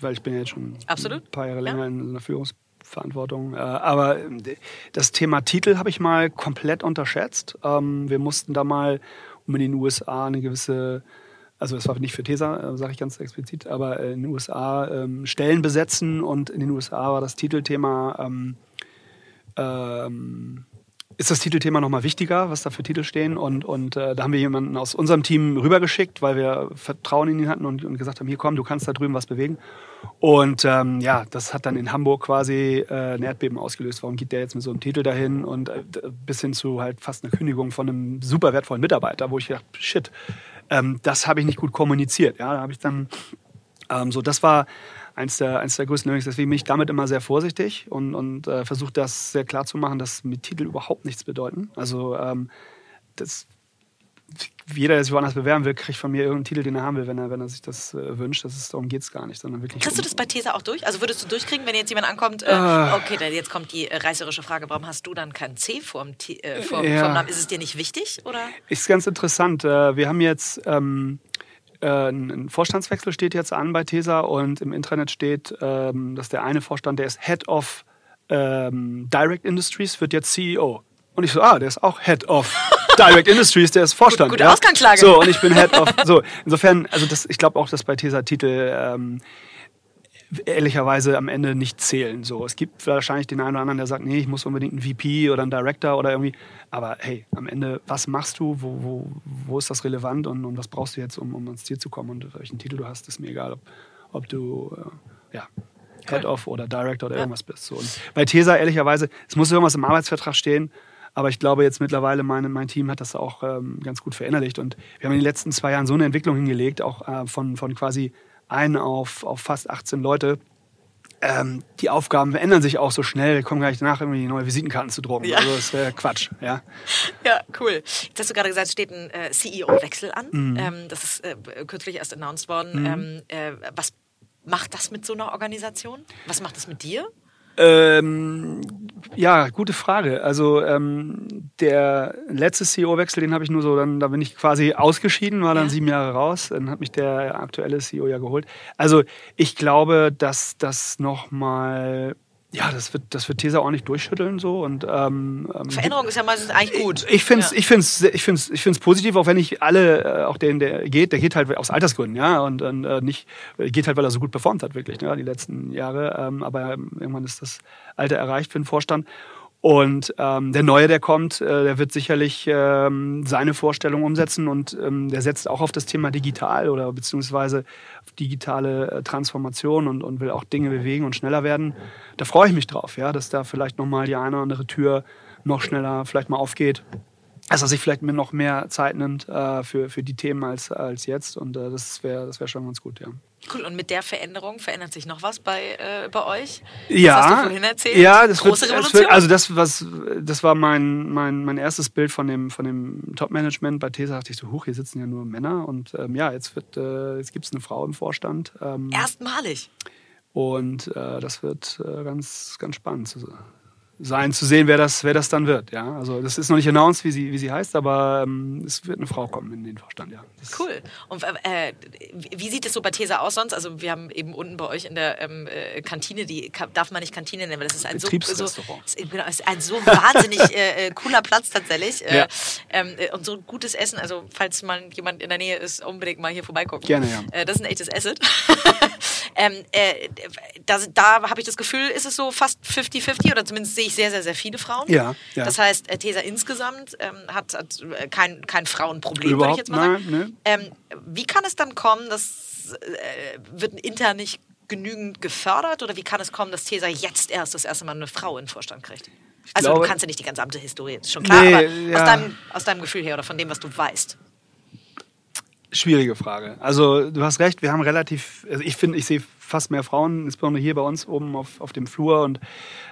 B: weil ich bin ja jetzt schon
A: Absolut.
B: ein paar Jahre länger ja. in einer Führungsverantwortung. Äh, aber das Thema Titel habe ich mal komplett unterschätzt. Ähm, wir mussten da mal, um in den USA eine gewisse also das war nicht für TESA, äh, sage ich ganz explizit, aber in den USA ähm, Stellen besetzen und in den USA war das Titelthema ähm, ähm, ist das Titelthema nochmal wichtiger, was da für Titel stehen. Und, und äh, da haben wir jemanden aus unserem Team rübergeschickt, weil wir Vertrauen in ihn hatten und, und gesagt haben, hier komm, du kannst da drüben was bewegen. Und ähm, ja, das hat dann in Hamburg quasi äh, ein Erdbeben ausgelöst. Warum geht der jetzt mit so einem Titel dahin? Und äh, bis hin zu halt fast einer Kündigung von einem super wertvollen Mitarbeiter, wo ich dachte, shit, ähm, das habe ich nicht gut kommuniziert. Ja, da habe ich dann ähm, so, das war eins der, eins der größten Learnings. Deswegen bin ich damit immer sehr vorsichtig und, und äh, versuche das sehr klar zu machen, dass mit Titel überhaupt nichts bedeuten. Also ähm, das, jeder, der sich woanders bewerben will, kriegt von mir irgendeinen Titel, den er haben will, wenn er, wenn er sich das äh, wünscht. Das ist, darum geht es gar nicht, sondern wirklich.
A: Kriegst um, du das bei Tesa auch durch? Also würdest du durchkriegen, wenn jetzt jemand ankommt, äh, äh, okay, dann jetzt kommt die äh, reißerische Frage, warum hast du dann kein C vorm, äh, vorm, ja. vorm Namen? Ist es dir nicht wichtig? Oder?
B: Ist ganz interessant. Äh, wir haben jetzt ähm, äh, ein Vorstandswechsel steht jetzt an bei TESA und im Intranet steht, ähm, dass der eine Vorstand, der ist Head of ähm, Direct Industries, wird jetzt CEO. Und ich so, ah, der ist auch Head of [LAUGHS] Direct Industries, der ist Vorstand.
A: Gute ja? Ausgangslage.
B: So, und ich bin Head of, so, insofern, also das, ich glaube auch, dass bei TESA Titel ähm, ehrlicherweise am Ende nicht zählen. So, es gibt wahrscheinlich den einen oder anderen, der sagt, nee, ich muss unbedingt einen VP oder einen Director oder irgendwie. Aber hey, am Ende, was machst du? Wo, wo, wo ist das relevant und, und was brauchst du jetzt, um, um ans Ziel zu kommen? Und welchen Titel du hast, ist mir egal, ob, ob du äh, ja, Head-Off oder Director oder irgendwas bist. So. Und bei TESA, ehrlicherweise, es muss irgendwas im Arbeitsvertrag stehen. Aber ich glaube jetzt mittlerweile, mein, mein Team hat das auch ähm, ganz gut verinnerlicht. Und wir haben in den letzten zwei Jahren so eine Entwicklung hingelegt, auch äh, von, von quasi ein auf, auf fast 18 Leute. Ähm, die Aufgaben verändern sich auch so schnell. Wir kommen gleich danach, irgendwie neue Visitenkarten zu drucken. Ja. Also das wäre Quatsch. Ja. [LAUGHS]
A: ja, cool. Jetzt hast du gerade gesagt, es steht ein äh, CEO-Wechsel an. Mhm. Ähm, das ist äh, kürzlich erst announced worden. Mhm. Ähm, äh, was macht das mit so einer Organisation? Was macht das mit dir?
B: Ähm, ja, gute Frage. Also ähm, der letzte CEO-Wechsel, den habe ich nur so, dann da bin ich quasi ausgeschieden, war dann ja. sieben Jahre raus. Dann hat mich der aktuelle CEO ja geholt. Also ich glaube, dass das nochmal ja, das wird, das wird Tesa auch nicht durchschütteln so und ähm,
A: ähm Veränderung ist ja meistens eigentlich gut.
B: Ich, ich finde es, ja. ich find's, ich find's, ich find's positiv, auch wenn ich alle, äh, auch den, der geht, der geht halt aus Altersgründen, ja, und, und äh, nicht geht halt, weil er so gut performt hat wirklich, ja, die letzten Jahre. Ähm, aber irgendwann ist das Alter erreicht für den Vorstand Und ähm, der Neue, der kommt, äh, der wird sicherlich ähm, seine Vorstellung umsetzen und ähm, der setzt auch auf das Thema digital oder beziehungsweise digitale äh, Transformation und, und will auch Dinge bewegen und schneller werden. Da freue ich mich drauf, ja, dass da vielleicht nochmal die eine oder andere Tür noch schneller vielleicht mal aufgeht. Dass er sich vielleicht mir noch mehr Zeit nimmt äh, für, für die Themen als, als jetzt. Und äh, das wäre das wär schon ganz gut, ja.
A: Cool, und mit der Veränderung verändert sich noch was bei, äh, bei euch?
B: Ja,
A: hast du vorhin erzählt?
B: ja, das
A: Große
B: wird,
A: Revolution?
B: wird, also das was das war mein, mein, mein erstes Bild von dem von dem Top-Management bei Tesa. Dachte ich so, huch, hier sitzen ja nur Männer und ähm, ja, jetzt wird äh, jetzt gibt es eine Frau im Vorstand ähm,
A: Erstmalig.
B: und äh, das wird äh, ganz ganz spannend zu sein zu sehen, wer das wer das dann wird. Ja, also das ist noch nicht announced, wie sie wie sie heißt, aber ähm, es wird eine Frau kommen in den Vorstand. Ja, das,
A: Cool. Und äh, wie sieht es so bei Tesa aus sonst? Also wir haben eben unten bei euch in der ähm, äh, Kantine, die darf man nicht Kantine nennen, weil das ist ein so, so, ist, genau, ist ein so wahnsinnig äh, äh, cooler Platz tatsächlich. Äh,
B: Ja.
A: ähm, äh, und so gutes Essen. Also falls mal jemand in der Nähe ist, unbedingt mal hier vorbeigucken.
B: Gerne, ja.
A: Äh, das ist ein echtes Asset. [LAUGHS] ähm, äh, da da habe ich das Gefühl, ist es so fast 50-50 oder zumindest sehe ich sehr, sehr, sehr viele Frauen.
B: Ja, ja.
A: Das heißt, äh, Tesa insgesamt ähm, hat, hat äh, kein, kein Frauenproblem, würde ich jetzt mal sagen.
B: nein,
A: Ähm, wie kann es dann kommen, dass äh, wird intern nicht genügend gefördert oder wie kann es kommen, dass Tesa jetzt erst das erste Mal eine Frau in den Vorstand kriegt? Also
B: glaube-
A: du kannst ja nicht die gesamte Historie, ist schon klar,
B: Nee,
A: aber
B: ja.
A: aus, deinem, aus deinem Gefühl her oder von dem, was du weißt.
B: Schwierige Frage. Also du hast recht, wir haben relativ, also ich finde, ich sehe fast mehr Frauen, insbesondere hier bei uns oben auf, auf dem Flur und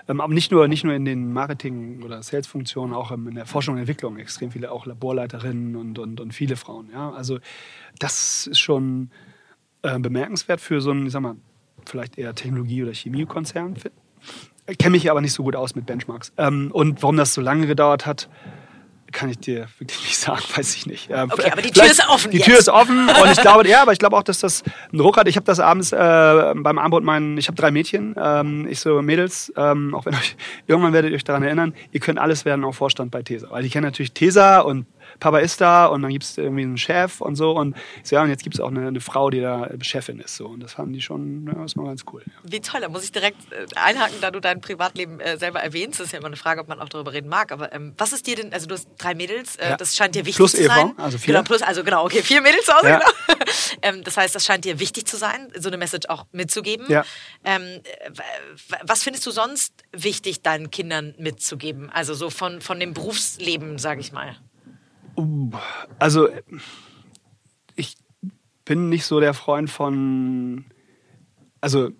B: ähm, aber nicht nur, nicht nur in den Marketing- oder Sales-Funktionen, auch in der Forschung und Entwicklung extrem viele, auch Laborleiterinnen und, und, und viele Frauen. Ja? Also das ist schon äh, bemerkenswert für so einen, ich sag mal, vielleicht eher Technologie- oder Chemiekonzern. Kenne mich aber nicht so gut aus mit Benchmarks. Ähm, und warum das so lange gedauert hat, kann ich dir wirklich nicht sagen, [LAUGHS] weiß ich nicht. Ähm,
A: Okay, aber die Tür ist offen
B: Die
A: jetzt.
B: Tür ist offen [LAUGHS] und ich glaube, ja, aber ich glaube auch, dass das einen Druck hat. Ich habe das abends äh, beim Abendbrot meinen, ich habe drei Mädchen, ähm, ich so Mädels, ähm, auch wenn euch, irgendwann werdet ihr euch daran erinnern, ihr könnt alles werden, auch Vorstand bei Tesa. Weil die kennen natürlich Tesa und Papa ist da und dann gibt es irgendwie einen Chef und so und so, ja, und jetzt gibt es auch eine, eine Frau, die da Chefin ist. So. Und das fanden die schon, ja, das war ganz cool.
A: Wie toll, da muss ich direkt äh, einhaken, da du dein Privatleben äh, selber erwähnst. Das ist ja immer eine Frage, ob man auch darüber reden mag. Aber ähm, was ist dir denn, also du hast drei Mädels, äh,
B: Ja.
A: das scheint dir wichtig
B: Plus
A: zu
B: Eva,
A: sein.
B: also vier.
A: Genau, plus, also genau, okay, vier Mädels zu Hause,
B: Ja.
A: genau. [LAUGHS] ähm, das heißt, das scheint dir wichtig zu sein, so eine Message auch mitzugeben.
B: Ja.
A: Ähm, äh, was findest du sonst wichtig, deinen Kindern mitzugeben? Also so von, von dem Berufsleben, sage ich mal.
B: Also, ich bin nicht so der Freund von. Also,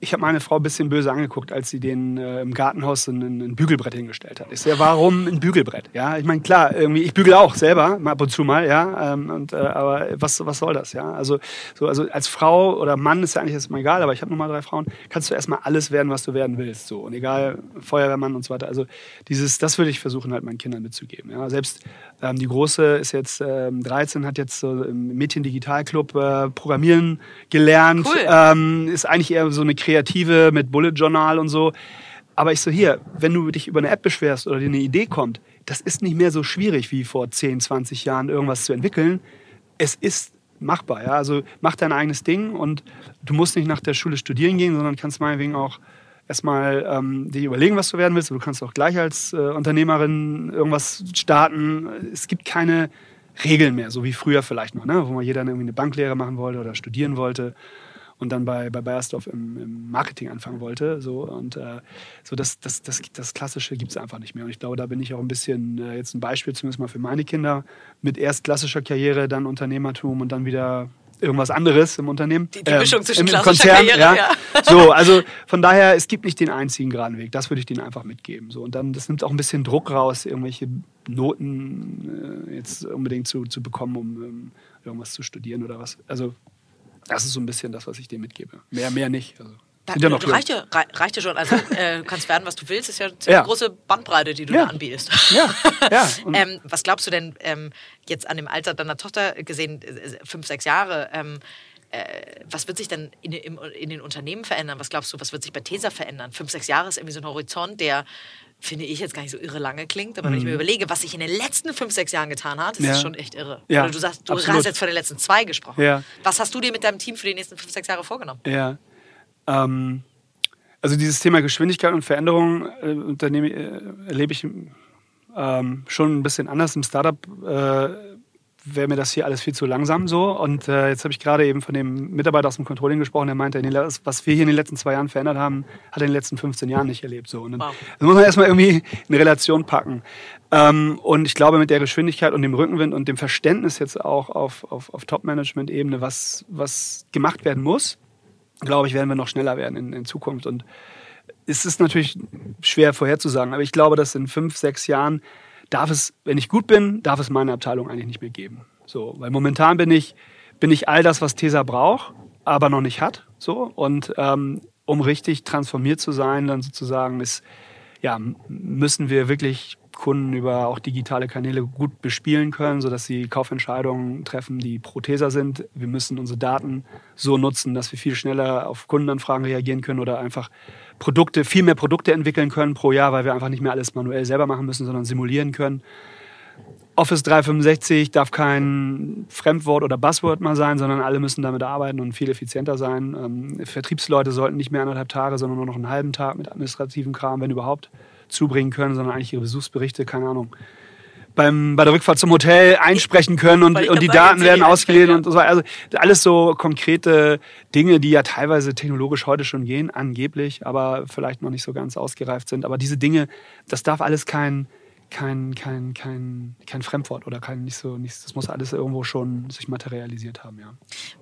B: ich habe meine Frau ein bisschen böse angeguckt, als sie den äh, im Gartenhaus ein, ein Bügelbrett hingestellt hat. Ich ja, warum ein Bügelbrett? Ja, ich meine, klar, irgendwie, ich bügel auch selber, mal ab und zu mal, ja. Ähm, und, äh, aber was, was soll das, ja? Also, so, also als Frau oder Mann ist ja eigentlich erstmal egal, aber ich habe nochmal drei Frauen, kannst du erstmal alles werden, was du werden willst. So. Und egal, Feuerwehrmann und so weiter. Also, dieses, das würde ich versuchen, halt meinen Kindern mitzugeben. Ja. Selbst ähm, die Große ist jetzt ähm, 13, hat jetzt so im Mädchen-Digital-Club äh, Programmieren gelernt.
A: Cool.
B: Ähm, ist eigentlich eher so eine Kreative mit Bullet Journal und so. Aber ich so, hier, wenn du dich über eine App beschwerst oder dir eine Idee kommt, das ist nicht mehr so schwierig wie vor 10, 20 Jahren, irgendwas zu entwickeln. Es ist machbar. Ja? Also mach dein eigenes Ding und du musst nicht nach der Schule studieren gehen, sondern kannst meinetwegen auch erstmal ähm, dir überlegen, was du werden willst. Du kannst auch gleich als äh, Unternehmerin irgendwas starten. Es gibt keine Regeln mehr, so wie früher vielleicht noch, ne? wo mal jeder irgendwie eine Banklehre machen wollte oder studieren wollte und dann bei, bei Bayersdorf im, im Marketing anfangen wollte. So, und äh, so das, das, das, das Klassische gibt es einfach nicht mehr. Und ich glaube, da bin ich auch ein bisschen äh, jetzt ein Beispiel, zumindest mal für meine Kinder, mit erst klassischer Karriere, dann Unternehmertum und dann wieder irgendwas anderes im Unternehmen.
A: Die- die Mischung zwischen
B: im
A: klassischer
B: Konzern,
A: Karriere,
B: ja.
A: ja. [LAUGHS]
B: So, also von daher, es gibt nicht den einzigen geraden Weg. Das würde ich denen einfach mitgeben. So, und dann, das nimmt auch ein bisschen Druck raus, irgendwelche Noten äh, jetzt unbedingt zu, zu bekommen, um ähm, irgendwas zu studieren oder was. Also das ist so ein bisschen das, was ich denen mitgebe. Mehr, mehr nicht. Also,
A: Da,
B: ja noch
A: reicht, ja, rei- reicht ja schon. Also äh, du kannst werden, was du willst. Ist ja eine ziemlich
B: Ja.
A: große Bandbreite, die du
B: Ja.
A: da anbietest.
B: Ja, ja. [LAUGHS]
A: Ähm, was glaubst du denn ähm, jetzt an dem Alter deiner Tochter gesehen, äh, fünf, sechs Jahre? Ähm, äh, was wird sich denn in, im, in den Unternehmen verändern? Was glaubst du, was wird sich bei Tesa verändern? Fünf, sechs Jahre ist irgendwie so ein Horizont, der, finde ich, jetzt gar nicht so irre lange klingt. Aber wenn ich mir überlege, was sich in den letzten fünf, sechs Jahren getan hat, ist
B: Mhm. Ja.
A: das schon echt irre.
B: Ja,
A: Oder du sagst, du
B: absolut.
A: hast jetzt von den letzten zwei gesprochen.
B: Ja.
A: Was hast du dir mit deinem Team für die nächsten fünf, sechs Jahre vorgenommen?
B: Ja. Ähm, Also dieses Thema Geschwindigkeit und Veränderung äh, äh, erlebe ich ähm, schon ein bisschen anders. Im Startup äh, wäre mir das hier alles viel zu langsam so. Und äh, jetzt habe ich gerade eben von dem Mitarbeiter aus dem Controlling gesprochen, der meinte, was wir hier in den letzten zwei Jahren verändert haben, hat er in den letzten 15 Jahren nicht erlebt. So. Und dann, wow. das muss man erstmal irgendwie in Relation packen. Ähm, und ich glaube, mit der Geschwindigkeit und dem Rückenwind und dem Verständnis jetzt auch auf, auf, auf Top-Management-Ebene, was, was gemacht werden muss, glaube ich, werden wir noch schneller werden in, in Zukunft. Und es ist natürlich schwer vorherzusagen, aber ich glaube, dass in fünf, sechs Jahren darf es, wenn ich gut bin, darf es meine Abteilung eigentlich nicht mehr geben. So, weil momentan bin ich, bin ich all das, was Tesa braucht, aber noch nicht hat. So, und ähm, um richtig transformiert zu sein, dann sozusagen ist, ja, müssen wir wirklich Kunden über auch digitale Kanäle gut bespielen können, sodass sie Kaufentscheidungen treffen, die Protheser sind. Wir müssen unsere Daten so nutzen, dass wir viel schneller auf Kundenanfragen reagieren können oder einfach Produkte, viel mehr Produkte entwickeln können pro Jahr, weil wir einfach nicht mehr alles manuell selber machen müssen, sondern simulieren können. Office 365 darf kein Fremdwort oder Buzzword mal sein, sondern alle müssen damit arbeiten und viel effizienter sein. Ähm, Vertriebsleute sollten nicht mehr anderthalb Tage, sondern nur noch einen halben Tag mit administrativen Kram, wenn überhaupt, zubringen können, sondern eigentlich ihre Besuchsberichte, keine Ahnung, beim, bei der Rückfahrt zum Hotel einsprechen können und, und die Daten werden ausgelesen und so weiter. Also alles so konkrete Dinge, die ja teilweise technologisch heute schon gehen, angeblich, aber vielleicht noch nicht so ganz ausgereift sind. Aber diese Dinge, das darf alles kein, kein, kein, kein, kein Fremdwort oder kein nicht so, nicht, das muss alles irgendwo schon sich materialisiert haben, ja.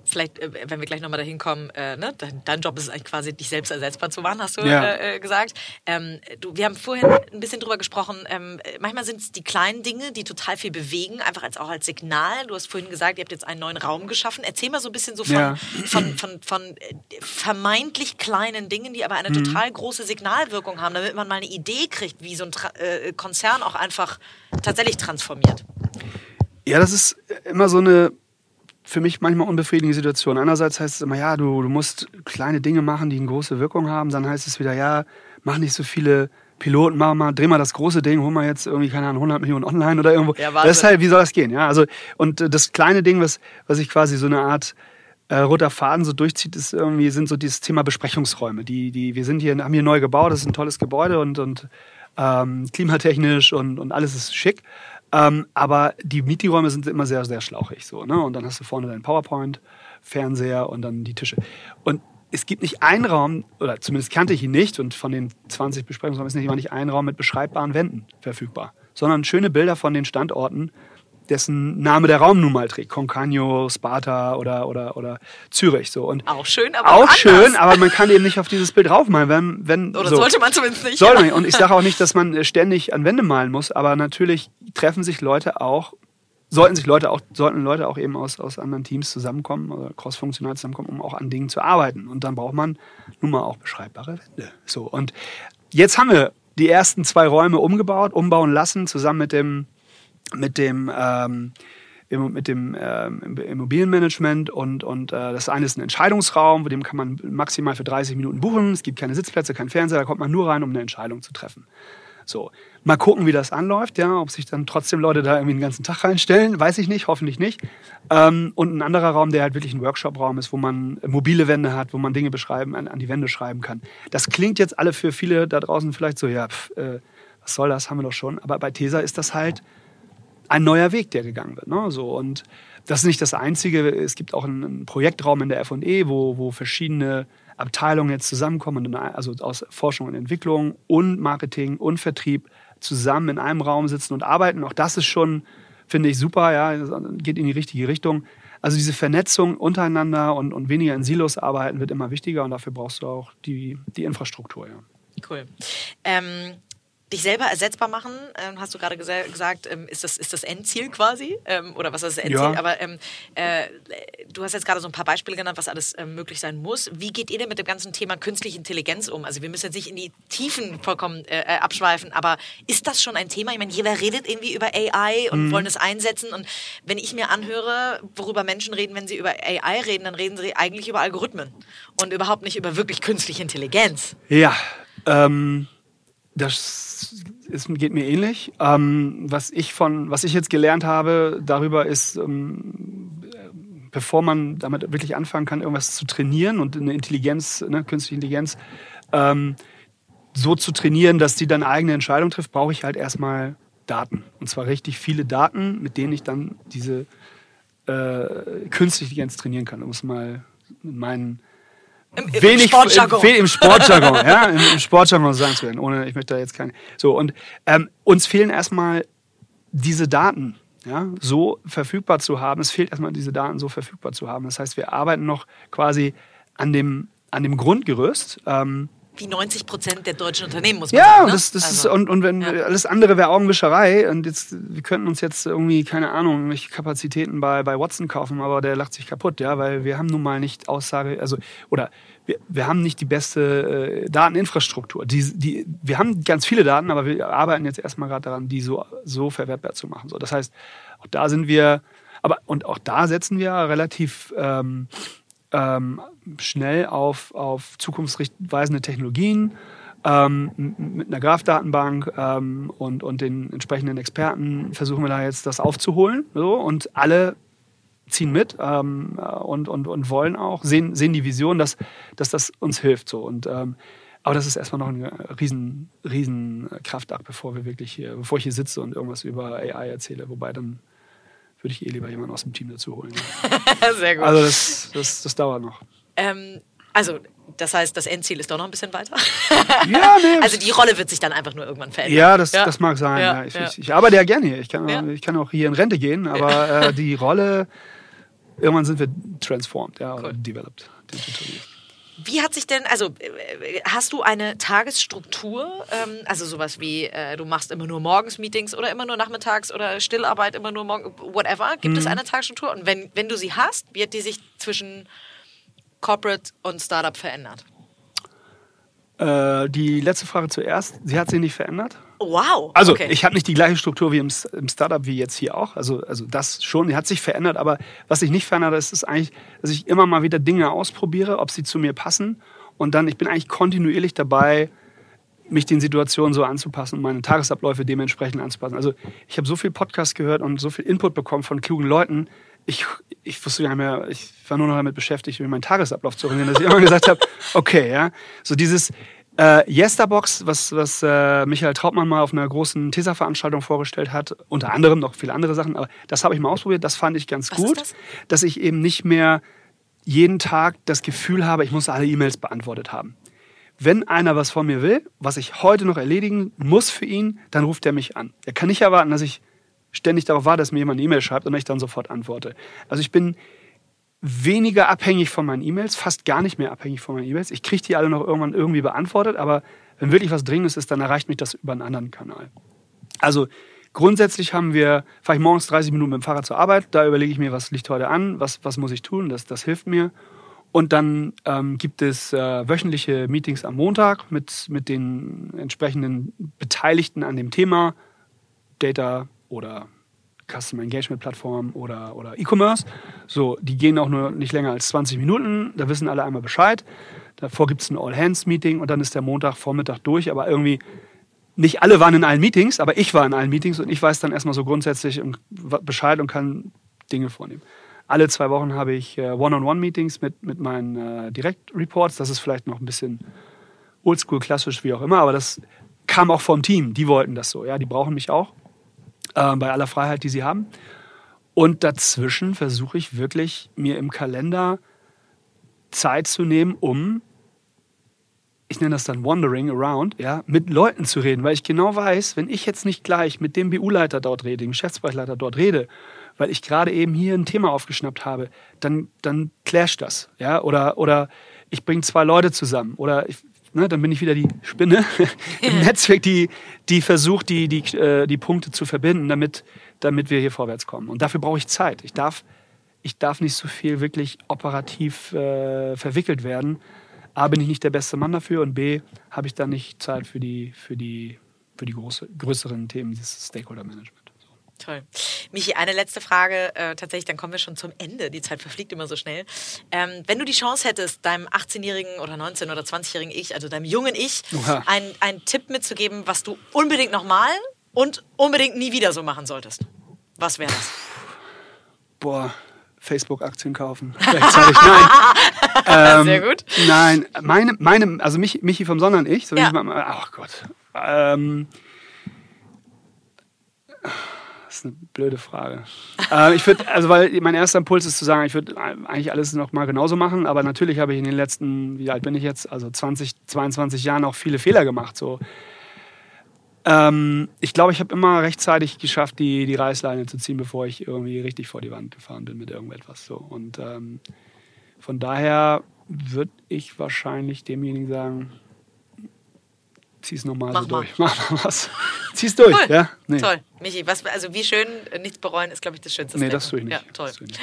A: Vielleicht, äh, wenn wir gleich nochmal dahin kommen, äh, ne? dein, dein, Job ist eigentlich quasi, dich selbst ersetzbar zu machen, hast du ja. äh, äh gesagt. Ähm, du, wir haben vorhin ein bisschen drüber gesprochen, ähm, manchmal sind es die kleinen Dinge, die total viel bewegen, einfach als, auch als Signal. Du hast vorhin gesagt, ihr habt jetzt einen neuen Raum geschaffen. Erzähl mal so ein bisschen so von, ja. von, von, von, von, vermeintlich kleinen Dingen, die aber eine mhm. total große Signalwirkung haben, damit man mal eine Idee kriegt, wie so ein Tra äh, Konzern auch einfach tatsächlich transformiert?
B: Ja, das ist immer so eine für mich manchmal unbefriedigende Situation. Einerseits heißt es immer, ja, du, du musst kleine Dinge machen, die eine große Wirkung haben. Dann heißt es wieder, ja, mach nicht so viele Piloten, mach mal, dreh mal das große Ding, hol mal jetzt irgendwie, keine Ahnung, 100 Millionen online oder irgendwo. Ja, das ist halt, wie soll das gehen? Ja, also, und das kleine Ding, was, was ich quasi so eine Art äh, roter Faden so durchzieht, ist irgendwie, sind so dieses Thema Besprechungsräume. Die, die, wir sind hier, haben hier neu gebaut, das ist ein tolles Gebäude und, und ähm, klimatechnisch und, und alles ist schick. Ähm, aber die Meetingräume sind immer sehr, sehr schlauchig. So, ne? Und dann hast du vorne deinen PowerPoint, Fernseher und dann die Tische. Und es gibt nicht einen Raum, oder zumindest kannte ich ihn nicht, und von den 20 Besprechungsräumen ist nicht immer nicht ein Raum mit beschreibbaren Wänden verfügbar, sondern schöne Bilder von den Standorten dessen Name der Raum nun mal trägt. Concagno, Sparta oder, oder, oder Zürich. So. Und
A: auch schön, aber
B: auch schön, aber man kann eben nicht auf dieses Bild raufmalen. Wenn, wenn,
A: oder so. sollte man zumindest nicht.
B: Sollte ja. Und ich sage auch nicht, dass man ständig an Wände malen muss, aber natürlich treffen sich Leute auch, sollten sich Leute auch, sollten Leute auch eben aus, aus anderen Teams zusammenkommen oder crossfunktional zusammenkommen, um auch an Dingen zu arbeiten. Und dann braucht man nun mal auch beschreibbare Wände. So. Und jetzt haben wir die ersten zwei Räume umgebaut, umbauen lassen, zusammen mit dem mit dem ähm, mit dem ähm, Immobilienmanagement und, und äh, das eine ist ein Entscheidungsraum, wo dem kann man maximal für 30 Minuten buchen. Es gibt keine Sitzplätze, kein Fernseher, da kommt man nur rein, um eine Entscheidung zu treffen. So, mal gucken, wie das anläuft, ja, ob sich dann trotzdem Leute da irgendwie den ganzen Tag reinstellen, weiß ich nicht, hoffentlich nicht. Ähm, und ein anderer Raum, der halt wirklich ein Workshop-Raum ist, wo man mobile Wände hat, wo man Dinge beschreiben, an, an, die Wände schreiben kann. Das klingt jetzt alle für viele da draußen vielleicht so, ja, pf, äh, was soll das, haben wir doch schon. Aber bei Tesa ist das halt ein neuer Weg, der gegangen wird. Ne? So, und das ist nicht das Einzige. Es gibt auch einen Projektraum in der FE, wo, wo verschiedene Abteilungen jetzt zusammenkommen, also aus Forschung und Entwicklung und Marketing und Vertrieb zusammen in einem Raum sitzen und arbeiten. Auch das ist schon, finde ich, super, ja, geht in die richtige Richtung. Also diese Vernetzung untereinander und, und weniger in Silos arbeiten wird immer wichtiger und dafür brauchst du auch die, die Infrastruktur. Ja.
A: Cool. Ähm dich selber ersetzbar machen, ähm, hast du gerade gesa gesagt, ähm, ist, das, ist das Endziel quasi? Ähm, oder was ist das Endziel? Ja. Aber ähm, äh, du hast jetzt gerade so ein paar Beispiele genannt, was alles ähm, möglich sein muss. Wie geht ihr denn mit dem ganzen Thema künstliche Intelligenz um? Also wir müssen jetzt nicht in die Tiefen vollkommen äh, äh abschweifen, aber ist das schon ein Thema? Ich meine, jeder redet irgendwie über AI und mhm. wollen es einsetzen. Und wenn ich mir anhöre, worüber Menschen reden, wenn sie über AI reden, dann reden sie eigentlich über Algorithmen und überhaupt nicht über wirklich künstliche Intelligenz.
B: Ja, ähm das ist, geht mir ähnlich. Ähm, was, ich von, was ich jetzt gelernt habe darüber ist, ähm, bevor man damit wirklich anfangen kann, irgendwas zu trainieren und eine Intelligenz, ne, künstliche Intelligenz ähm, so zu trainieren, dass die dann eigene Entscheidung trifft, brauche ich halt erstmal Daten. Und zwar richtig viele Daten, mit denen ich dann diese äh, künstliche Intelligenz trainieren kann, um es mal mit meinen
A: Im, im
B: wenig
A: Sportjargon.
B: Im, im Sportjargon, [LAUGHS] ja, im, im Sportjargon sagen zu werden, ohne ich möchte da jetzt keine. So und ähm, uns fehlen erstmal diese Daten, ja, so verfügbar zu haben. Es fehlt erstmal diese Daten so verfügbar zu haben. Das heißt, wir arbeiten noch quasi an dem an dem Grundgerüst. Ähm,
A: Wie 90 Prozent der deutschen Unternehmen, muss man
B: ja,
A: sagen.
B: und
A: ne?
B: das, das
A: Also,
B: ist, und, und wenn
A: ja.
B: alles andere wäre Augenwischerei und jetzt, wir könnten uns jetzt irgendwie, keine Ahnung, irgendwelche Kapazitäten bei, bei Watson kaufen, aber der lacht sich kaputt, ja, weil wir haben nun mal nicht Aussage, also, oder wir, wir haben nicht die beste äh, Dateninfrastruktur. Die, die, wir haben ganz viele Daten, aber wir arbeiten jetzt erstmal gerade daran, die so, so verwertbar zu machen. So, das heißt, auch da sind wir, aber, und auch da setzen wir relativ, ähm, ähm, schnell auf, auf zukunftsweisende Technologien ähm, mit einer Graph-Datenbank ähm, und, und den entsprechenden Experten versuchen wir da jetzt das aufzuholen. So, und alle ziehen mit ähm, äh, und, und, und wollen auch, sehen, sehen die Vision, dass, dass das uns hilft. So. Und, ähm, aber das ist erstmal noch ein riesen, riesen Kraftakt, bevor wir wirklich hier, bevor ich hier sitze und irgendwas über AI erzähle. Wobei dann würde ich eh lieber jemanden aus dem Team dazu holen. [LAUGHS]
A: Sehr gut.
B: Also das, das, das dauert noch.
A: ähm, also, das heißt, das Endziel ist doch noch ein bisschen weiter.
B: Ja, [LAUGHS] nee.
A: Also die Rolle wird sich dann einfach nur irgendwann verändern.
B: ja, das, das mag sein.
A: Ja,
B: Ja, ich,
A: ja.
B: Ich, ich arbeite ja gerne hier. Ich kann,
A: Ja.
B: ich kann auch hier in Rente gehen, aber äh, die Rolle, irgendwann sind wir transformed, ja, oder
A: Cool.
B: developed. digitally.
A: Wie hat sich denn, also äh, hast du eine Tagesstruktur, ähm, also sowas wie, äh, du machst immer nur morgens Meetings oder immer nur nachmittags oder Stillarbeit immer nur morgen, whatever? Gibt
B: Mhm.
A: es eine Tagesstruktur? Und wenn, wenn du sie hast, wie hat die sich zwischen Corporate und Startup verändert?
B: Äh, die letzte Frage zuerst. Sie hat sich nicht verändert.
A: Wow.
B: Also,
A: okay.
B: ich habe nicht die gleiche Struktur wie im, im Startup wie jetzt hier auch. Also, also das schon, die hat sich verändert. Aber was sich nicht verändert, ist, ist eigentlich, dass ich immer mal wieder Dinge ausprobiere, ob sie zu mir passen. Und dann, ich bin eigentlich kontinuierlich dabei, mich den Situationen so anzupassen und meine Tagesabläufe dementsprechend anzupassen. Also ich habe so viel Podcast gehört und so viel Input bekommen von klugen Leuten. Ich, ich wusste gar nicht mehr, ich war nur noch damit beschäftigt, mir meinen Tagesablauf zu organisieren, dass ich immer gesagt habe, okay, ja, so dieses äh, Yesterbox, was, was äh, Michael Trautmann mal auf einer großen TESA-Veranstaltung vorgestellt hat, unter anderem noch viele andere Sachen, aber das habe ich mal ausprobiert, das fand ich ganz
A: Was
B: gut,
A: das?
B: dass ich eben nicht mehr jeden Tag das Gefühl habe, ich muss alle E-Mails beantwortet haben wenn einer was von mir will, was ich heute noch erledigen muss für ihn, dann ruft er mich an. Er kann nicht erwarten, dass ich ständig darauf warte, dass mir jemand eine E-Mail schreibt und ich dann sofort antworte. Also ich bin weniger abhängig von meinen E-Mails, fast gar nicht mehr abhängig von meinen E-Mails. Ich kriege die alle noch irgendwann irgendwie beantwortet, aber wenn wirklich was Dringendes ist, dann erreicht mich das über einen anderen Kanal. Also grundsätzlich haben wir, fahre ich morgens 30 Minuten mit dem Fahrrad zur Arbeit, da überlege ich mir, was liegt heute an, was, was muss ich tun, das, das hilft mir. Und dann ähm, gibt es äh, wöchentliche Meetings am Montag mit, mit den entsprechenden Beteiligten an dem Thema, Data oder Customer Engagement Plattform oder, oder E-Commerce. So, die gehen auch nur nicht länger als 20 Minuten, da wissen alle einmal Bescheid. Davor gibt es ein All-Hands-Meeting und dann ist der Montagvormittag durch, aber irgendwie nicht alle waren in allen Meetings, aber ich war in allen Meetings und ich weiß dann erstmal so grundsätzlich und- Bescheid und kann Dinge vornehmen. Alle zwei Wochen habe ich äh, One-on-One-Meetings mit, mit meinen äh, Direct-Reports. Das ist vielleicht noch ein bisschen oldschool, klassisch, wie auch immer, aber das kam auch vom Team. Die wollten das so. Ja, die brauchen mich auch äh, bei aller Freiheit, die sie haben. Und dazwischen versuche ich wirklich, mir im Kalender Zeit zu nehmen, um ich nenne das dann Wandering Around, ja, mit Leuten zu reden, weil ich genau weiß, wenn ich jetzt nicht gleich mit dem BU-Leiter dort rede, dem Geschäftsbereichleiter dort rede, weil ich gerade eben hier ein Thema aufgeschnappt habe, dann, dann clasht das, ja, oder, oder ich bringe zwei Leute zusammen. Oder ich, ne, dann bin ich wieder die Spinne [LAUGHS] im Netzwerk, die, die versucht, die, die, äh, die Punkte zu verbinden, damit, damit wir hier vorwärts kommen. Und dafür brauche ich Zeit. Ich darf, ich darf nicht so viel wirklich operativ äh, verwickelt werden. A, bin ich nicht der beste Mann dafür und B, habe ich dann nicht Zeit für die, für die, für die große, größeren Themen, dieses Stakeholder-Management. So.
A: Toll. Michi, eine letzte Frage. Äh, tatsächlich, dann kommen wir schon zum Ende. Die Zeit verfliegt immer so schnell. Ähm, wenn du die Chance hättest, deinem 18-jährigen oder 19- oder 20-jährigen Ich, also deinem jungen Ich, einen, einen Tipp mitzugeben, was du unbedingt nochmal und unbedingt nie wieder so machen solltest. Was wäre das?
B: Boah, Facebook-Aktien kaufen. [LAUGHS] Rechtzeitig. Nein. [LAUGHS] Ähm,
A: Sehr gut.
B: Nein, meine, meine also Michi, Michi vom Sondern ich. So
A: Ja.
B: ich mal, ach Gott. Ähm, ist eine blöde Frage. [LAUGHS] äh, ich würde, also weil mein erster Impuls ist zu sagen, ich würde eigentlich alles noch mal genauso machen, aber natürlich habe ich in den letzten, wie alt bin ich jetzt, also 20, 22 Jahren auch viele Fehler gemacht. So. Ähm, ich glaube, ich habe immer rechtzeitig geschafft, die, die Reißleine zu ziehen, bevor ich irgendwie richtig vor die Wand gefahren bin mit irgendetwas. So. Und ähm, von daher würde ich wahrscheinlich demjenigen sagen, zieh's nochmal
A: Mach
B: so
A: mal.
B: durch. [LAUGHS] Mach mal was. Zieh's durch,
A: Cool.
B: ja? Nee.
A: Toll. Michi, was, also wie schön, nichts bereuen ist, glaube ich, das Schönste.
B: Nee, das tue ich nicht.
A: Ja, toll.
B: Nicht.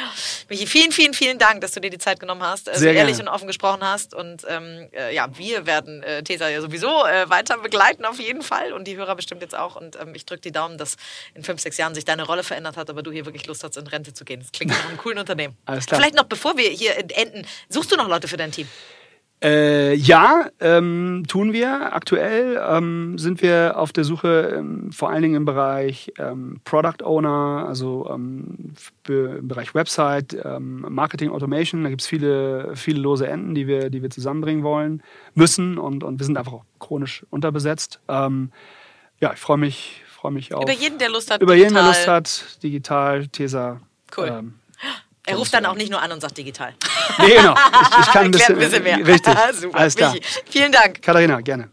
A: Michi, vielen, vielen, vielen Dank, dass du dir die Zeit genommen hast, äh, so
B: Sehr
A: ehrlich
B: gerne.
A: und offen gesprochen hast. Und ähm, äh, ja, wir werden äh, Tesa ja sowieso äh, weiter begleiten auf jeden Fall und die Hörer bestimmt jetzt auch. Und ähm, ich drücke die Daumen, dass in fünf, sechs Jahren sich deine Rolle verändert hat, aber du hier wirklich Lust hast, in Rente zu gehen. Das klingt nach einem [LAUGHS] coolen Unternehmen.
B: Alles klar.
A: Vielleicht noch, bevor wir hier enden, suchst du noch Leute für dein Team?
B: Äh, ja, ähm, tun wir. Aktuell ähm, sind wir auf der Suche ähm, vor allen Dingen im Bereich ähm, Product Owner, also ähm, im Bereich Website, ähm, Marketing Automation. Da gibt es viele, viele lose Enden, die wir, die wir zusammenbringen wollen, müssen und, und wir sind einfach auch chronisch unterbesetzt. Ähm, ja, ich freue mich, freue mich auf.
A: Über jeden, der Lust hat.
B: über jeden, der
A: digital.
B: Lust hat, digital, Tesa.
A: Cool. Er ruft dann auch nicht nur an und sagt digital.
B: nee, genau. [LAUGHS] Ich, ich kann ein bisschen,
A: ein bisschen mehr.
B: Richtig. [LAUGHS]
A: Super.
B: Alles klar.
A: Vielen Dank.
B: Katharina, gerne.